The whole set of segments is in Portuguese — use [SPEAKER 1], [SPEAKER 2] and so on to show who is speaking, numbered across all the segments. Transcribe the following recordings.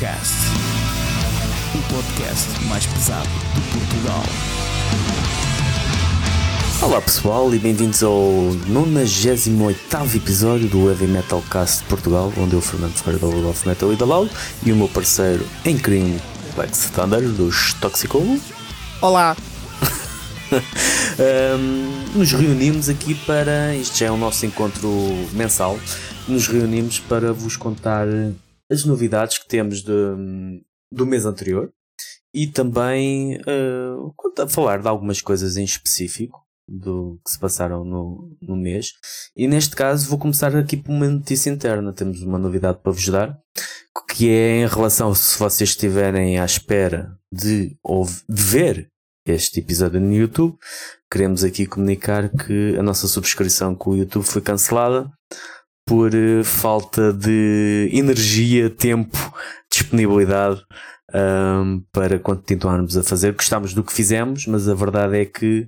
[SPEAKER 1] Heavy Metal Cast, o podcast mais pesado de Portugal.
[SPEAKER 2] Olá pessoal e bem-vindos ao 98 episódio do Heavy Metal Cast de Portugal, onde eu, Fernando Ferreira da World of Metal e da Loud, e o meu parceiro em crime, Lex Thunder, dos Toxico.
[SPEAKER 3] Olá!
[SPEAKER 2] um, nos reunimos aqui para. Isto já é o nosso encontro mensal. Nos reunimos para vos contar as novidades que temos de, do mês anterior e também uh, falar de algumas coisas em específico do que se passaram no, no mês. E neste caso vou começar aqui por uma notícia interna. Temos uma novidade para vos dar, que é em relação se vocês estiverem à espera de, de ver este episódio no YouTube. Queremos aqui comunicar que a nossa subscrição com o YouTube foi cancelada por uh, falta de energia, tempo, disponibilidade um, para continuarmos a fazer. Gostámos do que fizemos, mas a verdade é que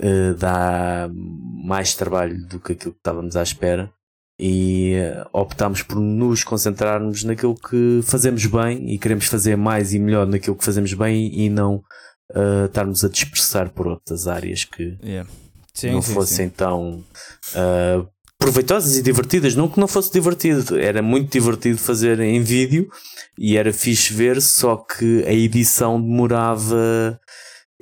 [SPEAKER 2] uh, dá mais trabalho do que aquilo que estávamos à espera e uh, optámos por nos concentrarmos naquilo que fazemos bem e queremos fazer mais e melhor naquilo que fazemos bem e não uh, estarmos a dispersar por outras áreas que
[SPEAKER 3] yeah. sim,
[SPEAKER 2] não
[SPEAKER 3] sim,
[SPEAKER 2] fossem
[SPEAKER 3] sim.
[SPEAKER 2] tão uh, proveitosas e divertidas. Não que não fosse divertido, era muito divertido fazer em vídeo e era fixe ver, só que a edição demorava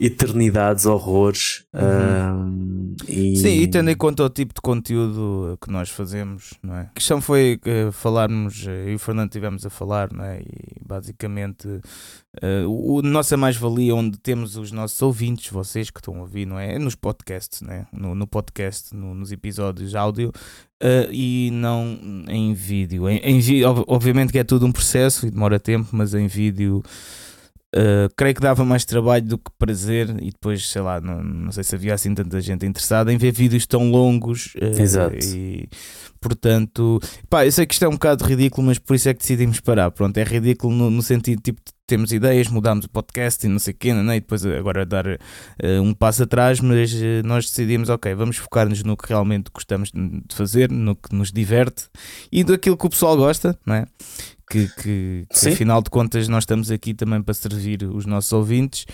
[SPEAKER 2] eternidades, horrores.
[SPEAKER 3] Uhum.
[SPEAKER 2] Uh, e...
[SPEAKER 3] Sim, e tendo em conta o tipo de conteúdo que nós fazemos, não é? A questão foi uh, falarmos, uh, eu e o Fernando estivemos a falar, não é? E basicamente uh, o, nossa mais-valia, onde temos os nossos ouvintes, vocês que estão a ouvir, não é? É nos podcasts, né? no, no podcast, no, nos episódios áudio. Uh, e não em vídeo. Em, em, obviamente que é tudo um processo e demora tempo, mas em vídeo Uh, creio que dava mais trabalho do que prazer e depois, sei lá, não, não sei se havia assim tanta gente interessada em ver vídeos tão longos.
[SPEAKER 2] Uh, Exato.
[SPEAKER 3] E, portanto, pá, eu sei que isto é um bocado ridículo, mas por isso é que decidimos parar. Pronto, é ridículo no, no sentido, tipo, temos ideias, mudamos o podcast e não sei o quê, não é? e depois agora dar uh, um passo atrás, mas nós decidimos, ok, vamos focar-nos no que realmente gostamos de fazer, no que nos diverte e daquilo que o pessoal gosta, não é? Que, que, que afinal de contas nós estamos aqui também para servir os nossos ouvintes.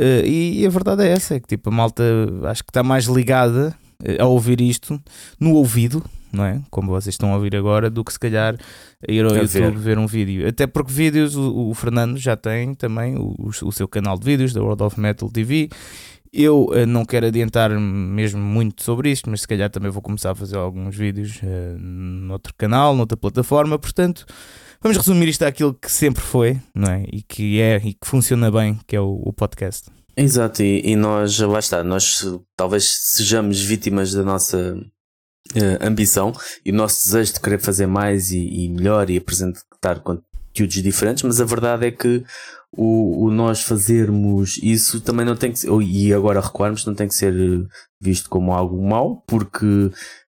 [SPEAKER 3] Uh, e, e, a verdade é essa: é que tipo, a malta acho que está mais ligada uh, a ouvir isto no ouvido, não é? Como vocês estão a ouvir agora, do que se calhar ir ao a YouTube ver. ver. um vídeo. Até porque vídeos o, o Fernando já tem também o, o, seu canal de vídeos da World of Metal TV. Eu uh, não quero adiantar mesmo muito sobre isto, mas se calhar também vou começar a fazer alguns vídeos uh, noutro canal, noutra plataforma, portanto Vamos resumir isto àquilo que sempre foi, não é? E que é e que funciona bem, que é o, o podcast.
[SPEAKER 2] Exato, e, e, nós, lá está, nós talvez sejamos vítimas da nossa uh, ambição e o nosso desejo de querer fazer mais e, e, melhor e apresentar conteúdos diferentes, mas a verdade é que o, o nós fazermos isso também não tem que ser, e agora recuarmos, não tem que ser visto como algo mau, porque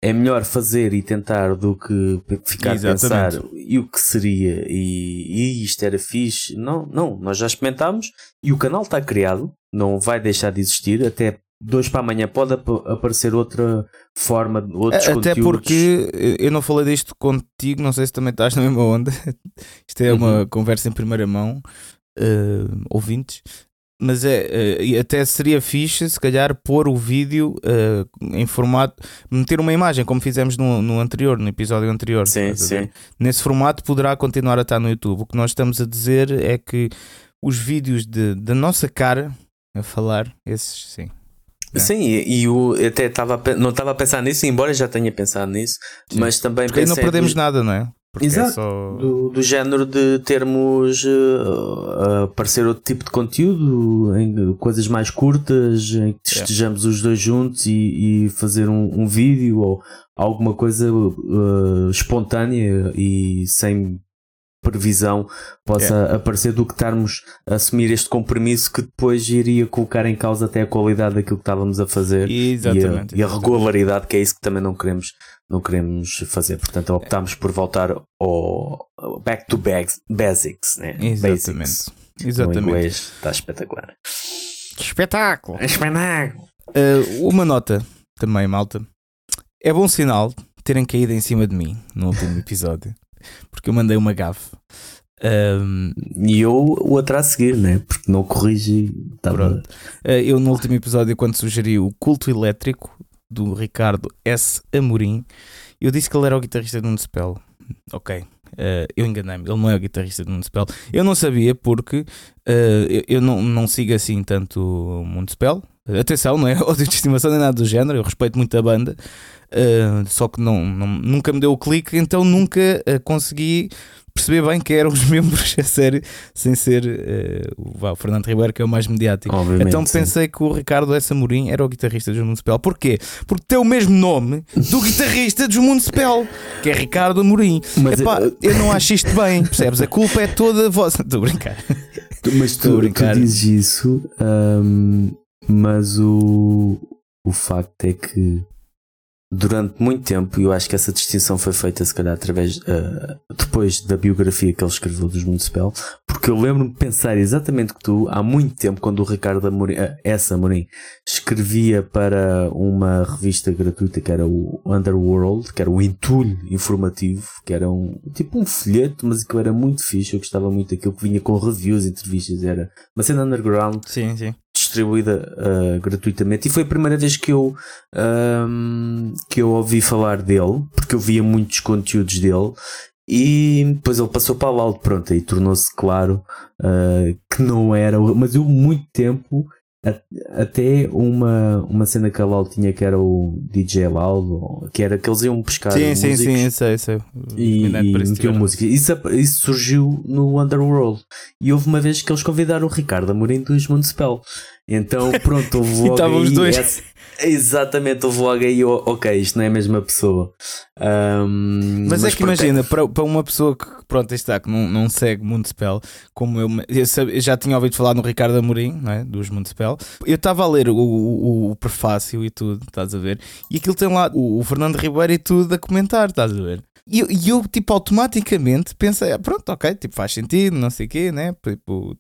[SPEAKER 2] é melhor fazer e tentar do que ficar Exatamente. a pensar e o que seria e, e, isto era fixe. Não, não, nós já experimentámos e o canal está criado, não vai deixar de existir, até dois para amanhã pode ap aparecer outra forma, outros
[SPEAKER 3] Até
[SPEAKER 2] conteúdos.
[SPEAKER 3] Até porque eu não falei disto contigo, não sei se também estás na mesma onda. Isto é uma uhum. conversa em primeira mão, uh, ouvintes mas é, uh, até seria fixe se calhar pôr o vídeo uh, em formato, meter uma imagem como fizemos no, no anterior, no episódio anterior.
[SPEAKER 2] Sim, sim.
[SPEAKER 3] Nesse formato poderá continuar a estar no YouTube. O que nós estamos a dizer é que os vídeos de, da nossa cara a falar, esses sim.
[SPEAKER 2] É. Sim, e, e o, até estava não estava a pensar nisso, embora já tenha pensado nisso, sim. mas também
[SPEAKER 3] Porque aí não perdemos nada, não é?
[SPEAKER 2] Porque é Exato. É só... do, do género de termos uh, aparecer outro tipo de conteúdo, em coisas mais curtas, em que estejamos os dois juntos e, e fazer um, um, vídeo ou alguma coisa uh, espontânea e sem previsão possa yeah. aparecer do que estarmos a assumir este compromisso que depois iria colocar em causa até a qualidade daquilo que estávamos a fazer
[SPEAKER 3] exatamente,
[SPEAKER 2] e, a, e a regularidade, que é isso que também não queremos, não queremos fazer. Portanto, optámos por voltar ao back to basics, né?
[SPEAKER 3] Exatamente.
[SPEAKER 2] Basics.
[SPEAKER 3] Exatamente.
[SPEAKER 2] O inglês está espetacular.
[SPEAKER 3] Espetáculo!
[SPEAKER 2] Espetáculo!
[SPEAKER 3] Uh, uma nota também, malta. É bom sinal terem caído em cima de mim no último episódio porque eu mandei uma gafe. Um,
[SPEAKER 2] e eu o outro a seguir, né? Porque não corrige. Tava...
[SPEAKER 3] Pronto. Uh, eu no último episódio, quando sugeri o culto elétrico do Ricardo S. Amorim, eu disse que ele era o guitarrista do Municipal. Ok. Uh, eu enganei-me, ele não é o guitarrista do Municipal. Eu não sabia porque uh, eu, eu, não, não sigo assim tanto o Municipal. Atenção, não é ódio de estimação nem nada do género, eu respeito muito a banda, uh, só que não, não, nunca me deu o clique, então nunca consegui perceber bem que eram os membros a sério, sem ser uh, o Fernando Ribeiro, que é o mais mediático.
[SPEAKER 2] Obviamente,
[SPEAKER 3] então pensei
[SPEAKER 2] sim.
[SPEAKER 3] que o Ricardo S. Amorim era o guitarrista dos Municipal. Porquê? Porque tem o mesmo nome do guitarrista dos Municipal, que é Ricardo Amorim.
[SPEAKER 2] Mas
[SPEAKER 3] Epá,
[SPEAKER 2] eu-
[SPEAKER 3] eu não acho isto bem, percebes? A culpa é toda vossa. Estou a brincar.
[SPEAKER 2] Mas tu,
[SPEAKER 3] brincar.
[SPEAKER 2] tu dizes isso, hum, mas o, o facto é que durante muito tempo, e eu acho que essa distinção foi feita se calhar através ah, depois da biografia que ele escreveu dos Municipal, porque eu lembro-me de pensar exatamente que tu, há muito tempo, quando o Ricardo Amorim, ah, essa Amorim, escrevia para uma revista gratuita que era o Underworld, que era o entulho informativo, que era um tipo um folheto, mas que era muito fixe, eu gostava muito daquilo que vinha com reviews, entrevistas, era uma cena underground
[SPEAKER 3] Sim, sim.
[SPEAKER 2] Distribuída ah, gratuitamente e foi a primeira vez que eu ahm, que eu ouvi falar dele porque eu via muitos conteúdos dele e depois ele passou para a Loud pronto aí tornou-se claro ah, que não era mas eu muito tempo até uma, uma cena que a Loud tinha que era o DJ ou- que era que eles iam buscar
[SPEAKER 3] Sim, sim, sim,
[SPEAKER 2] e, e metiam música. Isso, isso surgiu no Underworld. E houve uma vez que eles convidaram o Ricardo Amorim dos Municipal. Então, pronto, houve logo
[SPEAKER 3] os
[SPEAKER 2] aí
[SPEAKER 3] dois.
[SPEAKER 2] essa- Exatamente, houve logo aí, o- ok, isto não é a mesma pessoa. Ahm,
[SPEAKER 3] Mas, é que imagina, para, para uma pessoa que, pronto, está, que não, não segue Municipal, como eu, eu, eu já tinha ouvido falar no Ricardo Amorim, não é? dos Municipal, eu estava a ler o, o, o prefácio e tudo, estás a ver? E aquilo tem lá o, o Fernando Ribeiro e tudo a comentar, estás a ver? E eu, e eu, tipo, automaticamente pensei, ah, pronto, ok, tipo, faz sentido, não sei o quê, né? Tipo,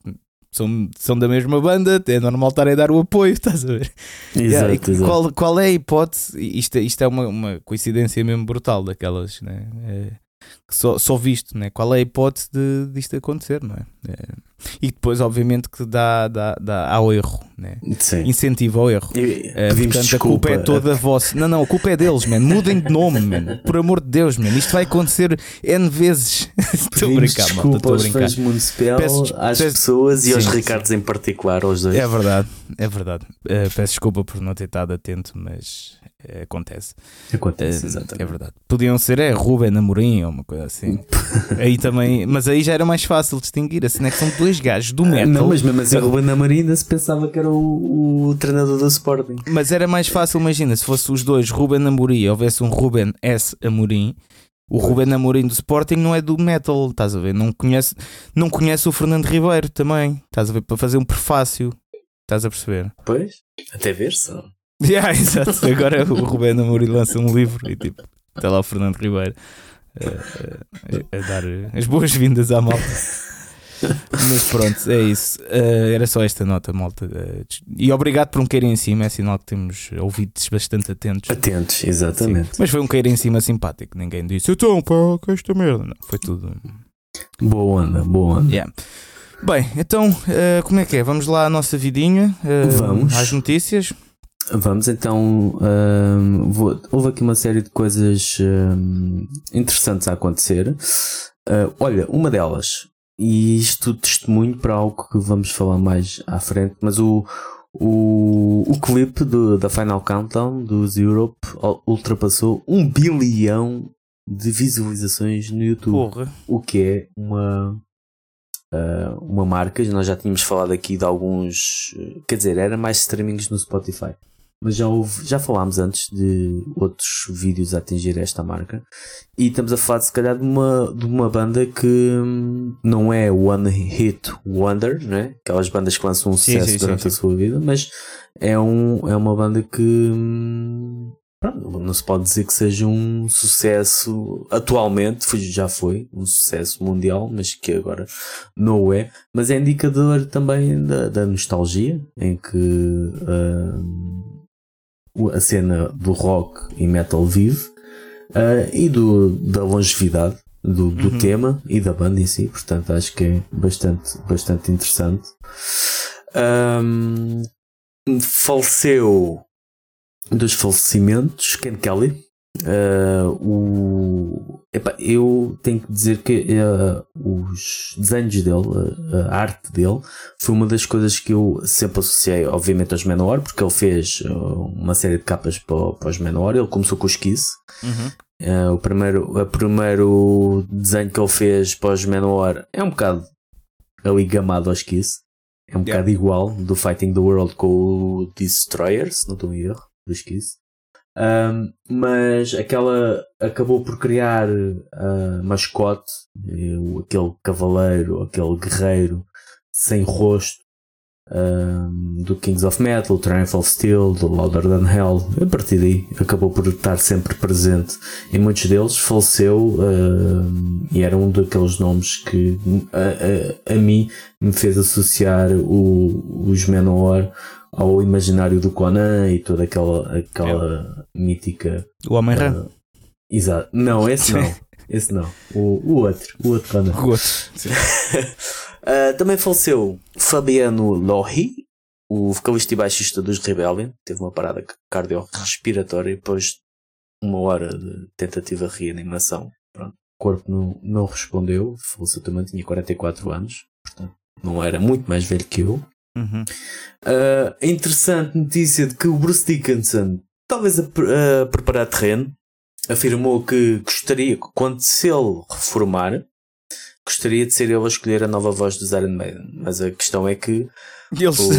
[SPEAKER 3] são, são da mesma banda, é normal estarem a dar o apoio, estás a ver?
[SPEAKER 2] Exato,
[SPEAKER 3] e
[SPEAKER 2] exato.
[SPEAKER 3] Qual, qual é a hipótese? Isto, é- isto é uma, uma coincidência mesmo brutal daquelas, né? É, que só, só visto, né? Qual é a hipótese de, disto acontecer, não é? É, e depois, obviamente, que dá, dá, dá ao erro, né?
[SPEAKER 2] Sim.
[SPEAKER 3] Incentivo ao erro.
[SPEAKER 2] E- pedimos
[SPEAKER 3] portanto,
[SPEAKER 2] desculpa.
[SPEAKER 3] a culpa é toda vossa. Não, não, a culpa é deles, man. Mudem de nome, man. Por amor de Deus, man. Isto vai acontecer N vezes. Estou a brincar, malta. Estou a brincar.
[SPEAKER 2] municipal,
[SPEAKER 3] Peço-
[SPEAKER 2] às
[SPEAKER 3] peço-
[SPEAKER 2] pessoas e aos
[SPEAKER 3] sim.
[SPEAKER 2] Ricardos em particular, aos dois.
[SPEAKER 3] É verdade, é verdade. Eh, peço desculpa por não ter estado atento, mas acontece.
[SPEAKER 2] Acontece,
[SPEAKER 3] Eh,
[SPEAKER 2] exatamente.
[SPEAKER 3] É verdade. Podiam ser é Ruben Amorim ou uma coisa assim. aí também, mas aí já era mais fácil distinguir. Assim é que são dois gajos do metal.
[SPEAKER 2] Não, mas mesmo assim, o Ruben Amorim ainda se pensava que era o, o treinador do Sporting.
[SPEAKER 3] Mas era mais fácil, imagina, se fosse os dois Ruben Amorim e houvesse um Ruben S. Amorim. O Ruben Amorim do Sporting não é do metal, estás a ver? Não conhece, não conhece o Fernando Ribeiro também, estás a ver? Para fazer um prefácio, estás a perceber?
[SPEAKER 2] Pois, até ver só.
[SPEAKER 3] Yeah, exato. Agora o Ruben Amorim lança um livro e tipo, está lá o Fernando Ribeiro eh, eh, a, dar as boas-vindas à malta. Mas pronto, é isso. Eh, era só esta nota, malta. Eh, e obrigado por um cair em cima, é sinal que temos ouvidos bastante atentos.
[SPEAKER 2] Atentos, exatamente.
[SPEAKER 3] Sim. Mas foi um cair em cima simpático. Ninguém disse, então, pá, que é esta merda. Não, foi tudo.
[SPEAKER 2] Boa onda, boa onda.
[SPEAKER 3] Yeah. Bem, então, eh, como é que é? Vamos lá à nossa vidinha,
[SPEAKER 2] Vamos.
[SPEAKER 3] às notícias.
[SPEAKER 2] Vamos então. hum, vou- houve aqui uma série de coisas hum, interessantes a acontecer. Ah, olha, uma delas, e isto testemunho para algo que vamos falar mais à frente, mas o, o, o clipe do, da Final Countdown dos Europe ultrapassou um bilhão de visualizações no YouTube
[SPEAKER 3] Porra.
[SPEAKER 2] o que é uma ah, uma marca. Nós já tínhamos falado aqui de alguns, quer dizer, era mais streamings no Spotify, mas já houve, já falámos antes de outros vídeos a atingir esta marca. E estamos a falar, se calhar, de uma, de uma banda que hum, não é One Hit Wonder, né? aquelas bandas que lançam um
[SPEAKER 3] Sim,
[SPEAKER 2] sucesso
[SPEAKER 3] sim, sim,
[SPEAKER 2] durante a
[SPEAKER 3] sim.
[SPEAKER 2] sua vida, mas é, um, é uma banda que hum, pronto, não se pode dizer que seja um sucesso atualmente, já foi um sucesso mundial, mas que agora não é. Mas é indicador também da, da nostalgia, em que o- a cena do rock e metal vive ah, e do, da longevidade. do, do
[SPEAKER 3] Uhum.
[SPEAKER 2] tema e da banda em si, portanto acho que é bastante, bastante interessante. Ahm, faleceu dos falecimentos Ken Kelly. Ah, o, epá, eu tenho que dizer que ah, os desenhos dele, a, a arte dele, foi uma das coisas que eu sempre associei, obviamente, aos Manowar, porque ele fez uma série de capas para, para os Manowar. Ele começou com os Kiss,
[SPEAKER 3] Uhum.
[SPEAKER 2] Uh, o, primeiro, o primeiro desenho que ele fez para os Manowar é um bocado ali gamado aos Kiss. É um
[SPEAKER 3] Yeah.
[SPEAKER 2] bocado igual do Fighting the World com o Destroyer, se não estou em erro, dos Kiss. Um, mas aquela acabou por criar a mascote, eh, o- aquele cavaleiro, aquele guerreiro sem rosto um, do Kings of Metal, Triumph of Steel, do Louder Than Hell. A partir daí acabou por estar sempre presente em muitos deles. Faleceu e era um daqueles nomes que a, a, a mim me fez associar o, os Manowar ao imaginário do Conan e toda aquela, aquela mítica.
[SPEAKER 3] O Homem-Rã.
[SPEAKER 2] uh, exato. Não, esse não. Esse não. O, o outro. O outro Conan.
[SPEAKER 3] O outro.
[SPEAKER 2] Uh, também faleceu Fabiano Lohi, o vocalista e baixista dos Rebellion. Teve uma parada cardiorrespiratória e depois de uma hora de tentativa de reanimação. Pronto. O corpo não, não respondeu. Faleceu também, tinha 44 anos. Portanto, não era muito mais velho que eu.
[SPEAKER 3] Uhum.
[SPEAKER 2] Uh, interessante notícia de que o Bruce Dickinson, talvez a, a preparar terreno, afirmou que gostaria, quando se ele reformar, gostaria de ser ele a escolher a nova voz dos Iron Maiden. Mas a questão é que,
[SPEAKER 3] eles,
[SPEAKER 2] O-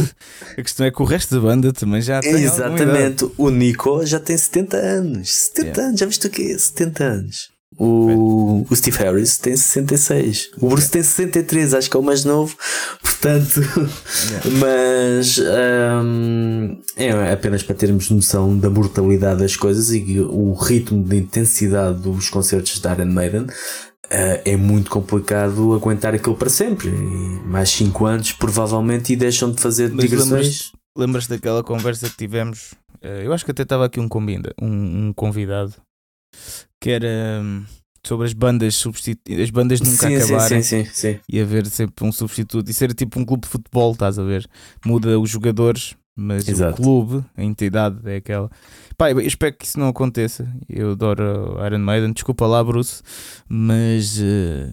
[SPEAKER 3] a questão é que o resto da banda também já tem.
[SPEAKER 2] exatamente, o Nico já tem 70 anos. 70
[SPEAKER 3] Yeah.
[SPEAKER 2] anos, já viste o quê? 70 anos. O, o Steve Harris tem 66. O Bruce tem 63, acho que é o mais novo. Portanto, mas hum, é apenas para termos noção da brutalidade das coisas e o ritmo de intensidade dos concertos da Iron Maiden. eh, é muito complicado aguentar aquilo para sempre. E mais 5 anos, provavelmente, e deixam de fazer
[SPEAKER 3] Mas
[SPEAKER 2] digressões.
[SPEAKER 3] lembras- Lembras daquela conversa que tivemos? Eh, Eu acho que até estava aqui um, combinda, um, um convidado que era hum, sobre as bandas substitu... as bandas nunca
[SPEAKER 2] sim,
[SPEAKER 3] acabarem
[SPEAKER 2] sim, sim,
[SPEAKER 3] e haver sempre um substituto. Isso era tipo um clube de futebol, estás a ver? Muda os jogadores, mas
[SPEAKER 2] Exato.
[SPEAKER 3] o clube, a entidade é aquela. Pá, eu espero que isso não aconteça. Eu adoro Iron Maiden, desculpa lá, Bruce, mas eh,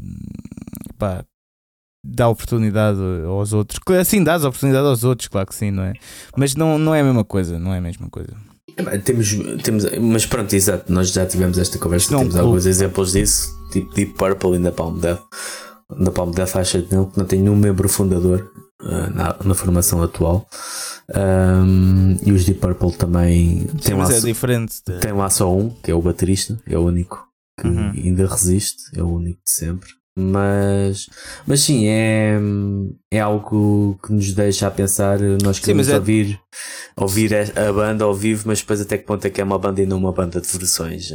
[SPEAKER 3] pá, dá oportunidade aos outros. Claro, Sim, dás oportunidade aos outros, claro que sim, não é? Mas não, não é a mesma coisa, não é a mesma coisa.
[SPEAKER 2] É Temos, temos, mas pronto, exato, nós já tivemos esta conversa,
[SPEAKER 3] não um
[SPEAKER 2] temos alguns exemplos disso, tipo Deep Purple e Napalm Death. Napalm Death acha que não, tem nenhum membro fundador ah, na, na formação atual. Ahm, e os Deep Purple também
[SPEAKER 3] Sim,
[SPEAKER 2] têm lá,
[SPEAKER 3] é
[SPEAKER 2] só-
[SPEAKER 3] diferente. de-
[SPEAKER 2] tem lá só um, que é o baterista, é o único que
[SPEAKER 3] Uhum.
[SPEAKER 2] ainda resiste, é o único de sempre. Mas, mas sim, é, é algo que nos deixa a pensar. Nós
[SPEAKER 3] Sim,
[SPEAKER 2] queremos
[SPEAKER 3] mas é-
[SPEAKER 2] ouvir, ouvir a banda ao vivo, mas depois até que ponto é que é uma banda e não uma banda de versões.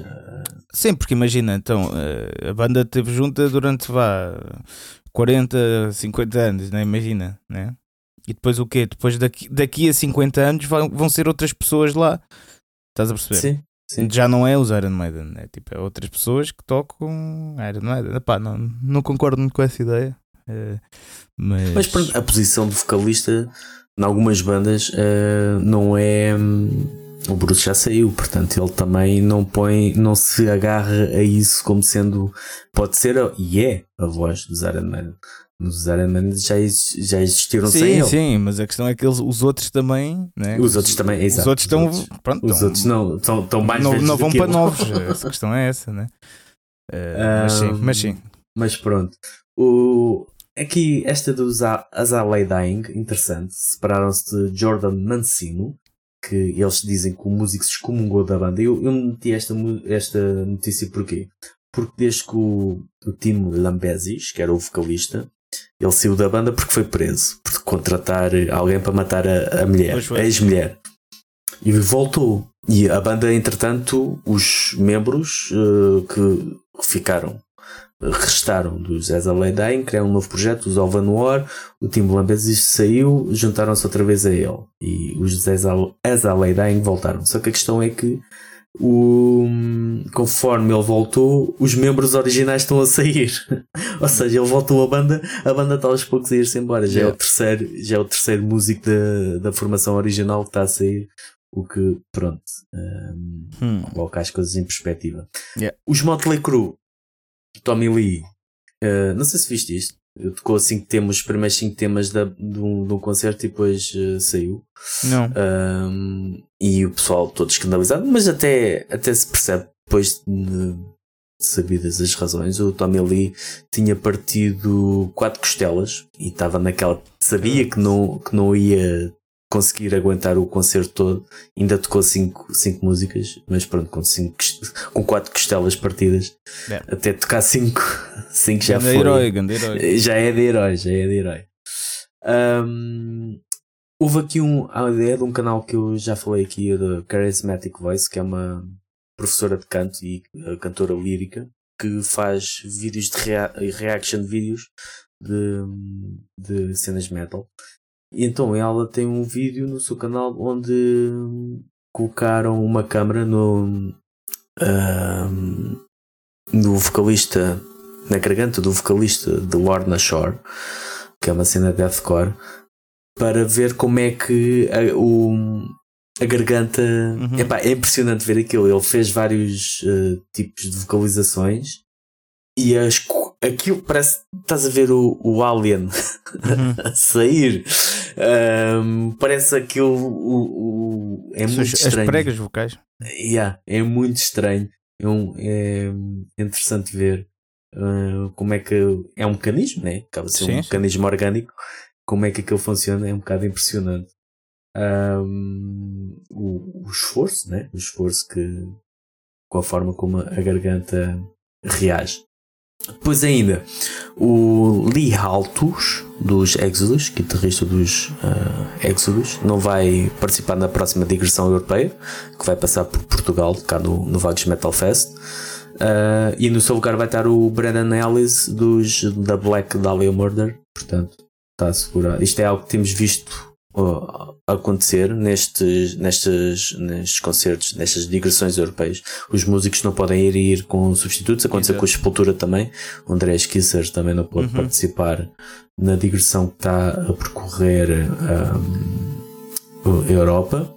[SPEAKER 3] Sim, porque imagina, então, eh, a banda esteve junta durante vá 40, 50 anos, né? imagina, né? E depois o quê? Depois daqui, daqui a 50 anos vão, vão ser outras pessoas lá. Estás a perceber?
[SPEAKER 2] Sim, sim.
[SPEAKER 3] Já não é os Iron Maiden, é tipo, é outras pessoas que tocam Iron Maiden. Epá, não, não concordo muito com essa ideia. eh, mas,
[SPEAKER 2] Mas pronto, a posição do vocalista em algumas bandas ah, não é. hum, O Bruce já saiu, portanto ele também não põe, não se agarra a isso como sendo. Pode ser e é a voz dos Iron Man. Os Iron Man já, já existiram sem
[SPEAKER 3] sim,
[SPEAKER 2] ele.
[SPEAKER 3] sim, mas a questão é que eles, os outros também, né?
[SPEAKER 2] Os outros também,
[SPEAKER 3] Os
[SPEAKER 2] exato,
[SPEAKER 3] outros
[SPEAKER 2] os
[SPEAKER 3] estão,
[SPEAKER 2] outros.
[SPEAKER 3] pronto,
[SPEAKER 2] Os
[SPEAKER 3] estão-
[SPEAKER 2] outros não, estão, estão mais
[SPEAKER 3] não, não vão para novos. Essa questão é essa, né? Eh, mas sim, mas sim.
[SPEAKER 2] Mas pronto. O, aqui, esta dos A- Azalea Dying, interessante. Separaram-se de Jordan Mancino, que eles dizem que o músico se excomungou da banda. Eu, eu meti esta, esta notícia porquê? Porque desde que o, o Tim Lambesis, que era o vocalista, ele saiu da banda porque foi preso por contratar alguém para matar a, a mulher, a ex-mulher. E voltou. E a banda, entretanto, os membros eh, que ficaram, eh, restaram dos Azalea Dying, criaram um novo projeto, os Alvan War. O Tim Lambesis saiu, juntaram-se outra vez a ele. E os Azalea Dying voltaram. Só que a questão é que o, conforme ele voltou, os membros originais estão a sair. Ou seja, ele voltou a banda, a banda está aos poucos a ir-se embora. Já, é o terceiro, já é o terceiro músico da, da formação original que está a sair. O que, pronto, um,
[SPEAKER 3] Hum.
[SPEAKER 2] coloca as coisas em perspectiva.
[SPEAKER 3] Yeah.
[SPEAKER 2] Os Motley Crue, Tommy Lee, uh, não sei se viste isto. Tocou cinco temas, os primeiros cinco temas da, de, um, de um concerto e depois uh, saiu.
[SPEAKER 3] Não.
[SPEAKER 2] Um, e o pessoal todo escandalizado, mas até, até se percebe depois de, sabidas as razões. O Tommy Lee tinha partido quatro costelas e estava naquela. Sabia que não, que não ia conseguir aguentar o concerto todo. Ainda tocou cinco, cinco músicas, mas pronto, com, cinco, com quatro costelas partidas,
[SPEAKER 3] É.
[SPEAKER 2] até tocar cinco, cinco já foi.
[SPEAKER 3] herói, herói.
[SPEAKER 2] Já é de herói, já é de herói. Um, houve aqui um, a ideia de um canal que eu já falei aqui, da Charismatic Voice, que é uma professora de canto e uh, cantora lírica, que faz vídeos de rea reaction vídeos de, de cenas metal. E então ela tem um vídeo no seu canal onde colocaram uma câmera no, um, no vocalista, na garganta do vocalista de Lorna Shore, que é uma cena deathcore, para ver como é que a, o, a garganta.
[SPEAKER 3] Uhum.
[SPEAKER 2] Epá, é impressionante ver aquilo. Ele fez vários uh, tipos de vocalizações e as, aquilo parece. Estás a ver o, o Alien
[SPEAKER 3] Uhum.
[SPEAKER 2] a sair. Um, parece aquilo. O, o, é muito
[SPEAKER 3] As,
[SPEAKER 2] estranho.
[SPEAKER 3] as pregas vocais.
[SPEAKER 2] Yeah, é muito estranho. É, um, é interessante ver uh, como é que é um mecanismo, né? Acaba de ser
[SPEAKER 3] Sim,
[SPEAKER 2] um
[SPEAKER 3] sim.
[SPEAKER 2] mecanismo orgânico. Como é que aquilo funciona é um bocado impressionante. Um, o, o esforço, né? O esforço que com a forma como a garganta reage. Depois ainda o Lee Haltus dos Exodus, guitarrista dos uh, Exodus, não vai participar na próxima digressão europeia, que vai passar por Portugal, cá no, no Vagos Metal Fest. Uh, e no seu lugar vai estar o Brandon Ellis dos, da Black Dahlia Murder, portanto está assegurado. Isto é algo que temos visto acontecer nestes, nestes, nestes concertos, nestas digressões europeias. Os músicos não podem ir e ir com substitutos, aconteceu com a Sepultura também. O André Kisser também não pode
[SPEAKER 3] Uhum.
[SPEAKER 2] participar na digressão que está a percorrer um, a Europa.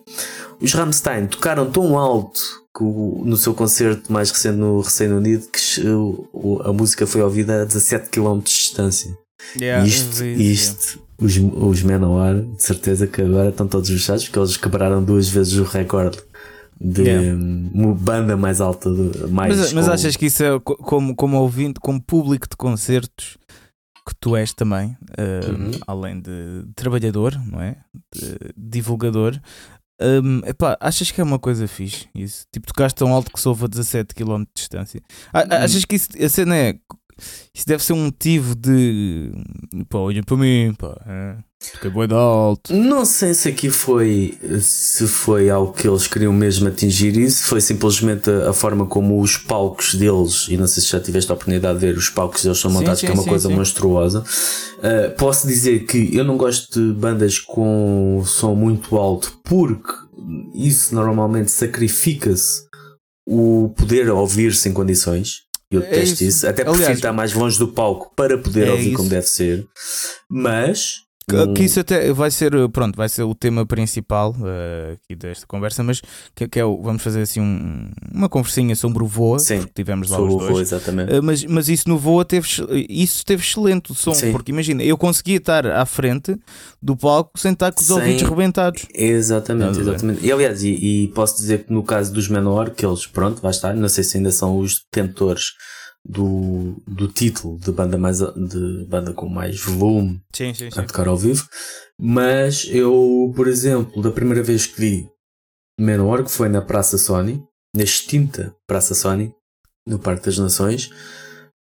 [SPEAKER 2] Os Rammstein tocaram tão alto que o- no seu concerto mais recente no Reino Unido que o- a música foi ouvida a 17 km de distância.
[SPEAKER 3] Yeah,
[SPEAKER 2] isto, isto, os, os Manowar, de certeza que agora estão todos fechados porque eles quebraram duas vezes o recorde de
[SPEAKER 3] Yeah.
[SPEAKER 2] hum, banda mais alta, mais
[SPEAKER 3] Mas, mas achas que isso é co- como, como ouvinte, como público de concertos que tu és também, eh,
[SPEAKER 2] Uhum.
[SPEAKER 3] além de trabalhador, não é? De divulgador. hum, epá, achas que é uma coisa fixe? Isso? Tipo, tocaste tão alto que se ouve a 17 km de distância. A- a- Achas que isso, a cena é. Isso deve ser um motivo de. Pá, olha para mim, pá. É, toquei bué de alto.
[SPEAKER 2] Não sei se aqui foi se foi algo que eles queriam mesmo atingir isso, foi simplesmente a, a forma como os palcos deles, e não sei se já tiveste a oportunidade de ver, os palcos deles são
[SPEAKER 3] Sim,
[SPEAKER 2] montados,
[SPEAKER 3] sim,
[SPEAKER 2] que é uma
[SPEAKER 3] sim,
[SPEAKER 2] coisa
[SPEAKER 3] sim.
[SPEAKER 2] monstruosa. Uh, posso dizer que eu não gosto de bandas com som muito alto porque isso normalmente sacrifica-se o poder ouvir-se em condições. Eu
[SPEAKER 3] É
[SPEAKER 2] detesto
[SPEAKER 3] isso.
[SPEAKER 2] isso. Até
[SPEAKER 3] Aliás,
[SPEAKER 2] prefiro estar mais longe do palco para poder
[SPEAKER 3] é
[SPEAKER 2] ouvir como
[SPEAKER 3] isso.
[SPEAKER 2] deve ser. Mas.
[SPEAKER 3] Que, que isso até vai ser, pronto, vai ser o tema principal eh, aqui desta conversa, mas que, que é o, vamos fazer assim um- uma conversinha sobre o Voa,
[SPEAKER 2] Sim,
[SPEAKER 3] porque tivemos lá
[SPEAKER 2] Sou
[SPEAKER 3] os
[SPEAKER 2] o
[SPEAKER 3] dois.
[SPEAKER 2] vô, exatamente.
[SPEAKER 3] Eh, mas, mas isso no Voa teve, isso teve excelente o som,
[SPEAKER 2] Sim.
[SPEAKER 3] porque imagina, eu conseguia estar à frente do palco sem estar com os ouvidos rebentados.
[SPEAKER 2] Exatamente, exatamente. E aliás, e, e posso dizer que no caso dos Menor, que eles, pronto, vai estar, não sei se ainda são os detentores do, do título de banda, mais, de banda com mais volume
[SPEAKER 3] Sim, sim,
[SPEAKER 2] a tocar ao vivo, mas eu, por exemplo, da primeira vez que vi Menor, que foi na Praça Sony, na extinta Praça Sony, no Parque das Nações,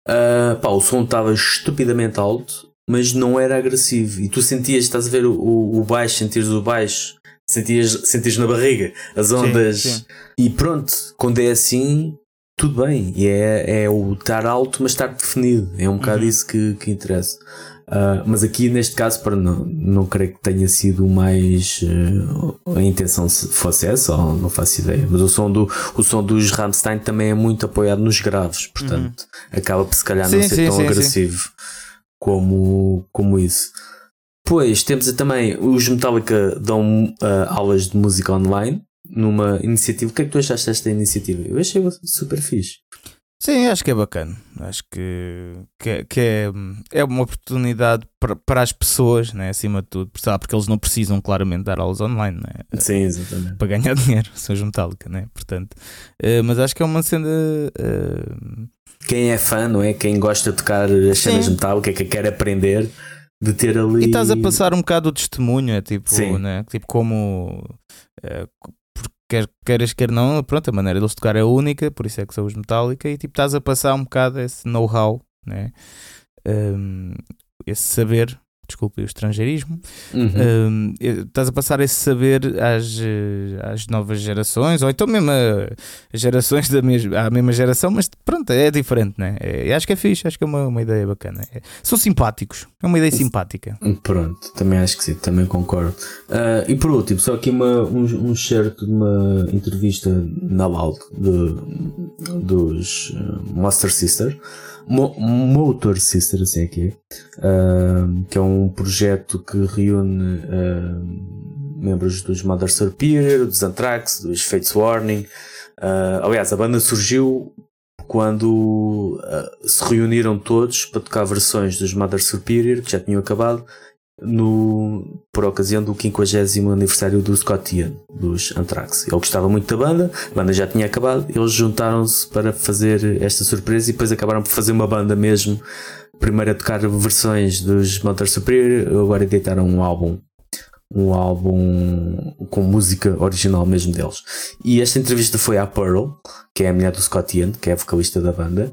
[SPEAKER 2] ah, pá, o som estava estupidamente alto, mas não era agressivo. E tu sentias, estás a ver o, o baixo, sentias o baixo, sentias, sentias na barriga as ondas.
[SPEAKER 3] sim.
[SPEAKER 2] E pronto, quando é assim, tudo bem. E é, é o estar alto, mas estar definido. É um bocado
[SPEAKER 3] Uhum.
[SPEAKER 2] isso que, que interessa. Ah, mas aqui neste caso, para não, não creio que tenha sido mais eh, a intenção se fosse essa, ou não faço ideia. Mas o som, do, o som dos Rammstein também é muito apoiado nos graves, portanto acaba por se calhar não
[SPEAKER 3] Sim,
[SPEAKER 2] ser
[SPEAKER 3] sim,
[SPEAKER 2] tão
[SPEAKER 3] sim,
[SPEAKER 2] agressivo como, como isso. Pois temos também os Metallica dão ah, aulas de música online numa iniciativa. O que é que tu achaste desta iniciativa? Eu achei super fixe.
[SPEAKER 3] Sim, acho que é bacana. Acho que, que, é, que é, é uma oportunidade para, para as pessoas, né, acima de tudo, porque eles não precisam claramente dar aulas online né,
[SPEAKER 2] Sim, exatamente.
[SPEAKER 3] para ganhar dinheiro, são Metallica, né? portanto, eh, mas acho que é uma cena. eh,
[SPEAKER 2] Quem é fã, não é? Quem gosta de tocar as cenas
[SPEAKER 3] Sim.
[SPEAKER 2] Metallica, que quer aprender, de ter ali.
[SPEAKER 3] E estás a passar um bocado o testemunho, é tipo,
[SPEAKER 2] Sim.
[SPEAKER 3] né? tipo como eh, quer, queres quer não, pronto, a maneira deles tocar é única, por isso é que são os Metallica, e tipo, estás a passar um bocado esse know-how, né? Um, esse saber, desculpe o estrangeirismo,
[SPEAKER 2] Uhum.
[SPEAKER 3] um, estás a passar esse saber às, eh, às novas gerações, ou então mesmo a, gerações da mesma, à mesma geração, mas pronto, é diferente, né? É, acho que é fixe, acho que é uma, uma ideia bacana. É- são simpáticos, é uma ideia simpática.
[SPEAKER 2] Pronto, também acho que sim, também concordo. Ah, e por último, só aqui uma, um, um certo de uma entrevista na Loud de, dos ah, Monster Sister, Mo- Motor Sister, assim é que é, que é um projeto que reúne ah, membros dos Mother Superior, dos Anthrax, dos Fates Warning. Ah, aliás, a banda surgiu quando ah, se reuniram todos para tocar versões dos Mother Superior, que já tinham acabado, no, por ocasião do 50 aniversário do Scott Ian, dos Anthrax. Ele gostava muito da banda, a banda já tinha acabado, eles juntaram-se para fazer esta surpresa e depois acabaram por fazer uma banda mesmo. Primeiro a tocar versões dos Mother Superior, agora editaram um álbum um álbum com música original mesmo deles. E esta entrevista foi à Pearl, que é a mulher do Scott Ian, que é a vocalista da banda,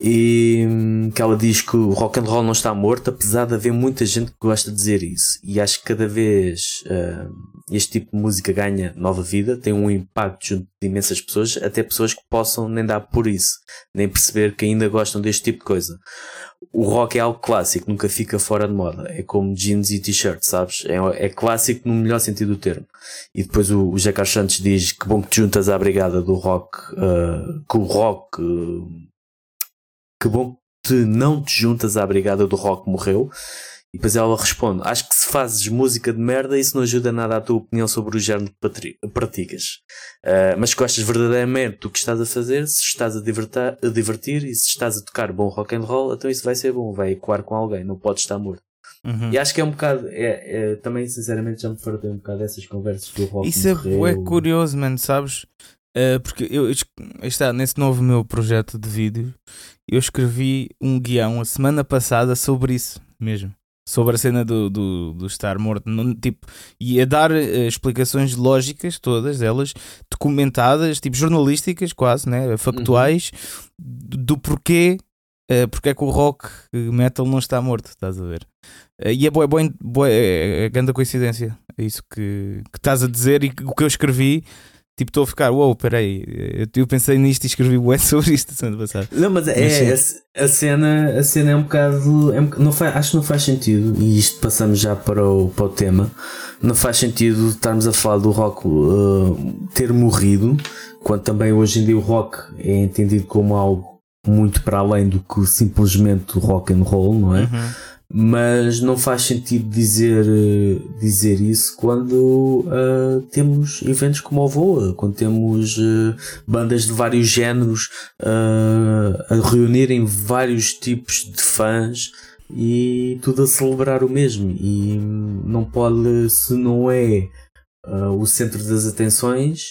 [SPEAKER 2] e hum, que ela diz que o rock and roll não está morto, apesar de haver muita gente que gosta de dizer isso. E acho que cada vez hum, este tipo de música ganha nova vida, tem um impacto junto de imensas pessoas, até pessoas que possam nem dar por isso, nem perceber que ainda gostam deste tipo de coisa. O rock é algo clássico, nunca fica fora de moda. É como jeans e t-shirts, sabes? É, é clássico no melhor sentido do termo. E depois o, o Jack Santos diz que bom que te juntas à brigada do rock, uh, que o rock, uh, que bom que não te juntas à brigada do rock morreu. E depois ela responde: Acho que se fazes música de merda, isso não ajuda nada à tua opinião sobre o género que praticas. Uh, mas se gostas verdadeiramente do que estás a fazer, se estás a, divertar- a divertir e se estás a tocar bom rock and roll, então isso vai ser bom, vai ecoar com alguém, não pode estar morto.
[SPEAKER 3] Uhum.
[SPEAKER 2] E acho que é um bocado, é, é- também sinceramente já me fartei um bocado dessas conversas do rock.
[SPEAKER 3] Isso é, é curioso, mano, sabes? Eh, porque eu, es- está nesse novo meu projeto de vídeo, eu escrevi um guião a semana passada sobre isso mesmo. Sobre a cena do, do, do estar morto, Não- tipo, e a dar eh, explicações lógicas, todas elas documentadas, tipo jornalísticas, quase, né? factuais, do, do porquê, eh, porque é que o rock metal não está morto, estás a ver? Eh, E é boa, é, boa, boa, é, é grande coincidência. É isso que, que estás a dizer e que, o que eu escrevi. Tipo, estou a ficar, uou, wow, peraí, eu, eu pensei nisto e escrevi bué sobre isto semana passada.
[SPEAKER 2] Não, mas é, a, a cena, a cena é um bocado. É um, não faz, acho que não faz sentido, e isto passamos já para o, para o tema. Não faz sentido estarmos a falar do rock uh, ter morrido, quando também hoje em dia o rock é entendido como algo muito para além do que simplesmente o rock and roll, não é?
[SPEAKER 3] Uhum.
[SPEAKER 2] Mas não faz sentido dizer, eh, dizer isso quando ah, temos eventos como o Voa, quando temos eh, bandas de vários géneros ah, a reunirem vários tipos de fãs e tudo a celebrar o mesmo. E não pode, se não é o centro das atenções,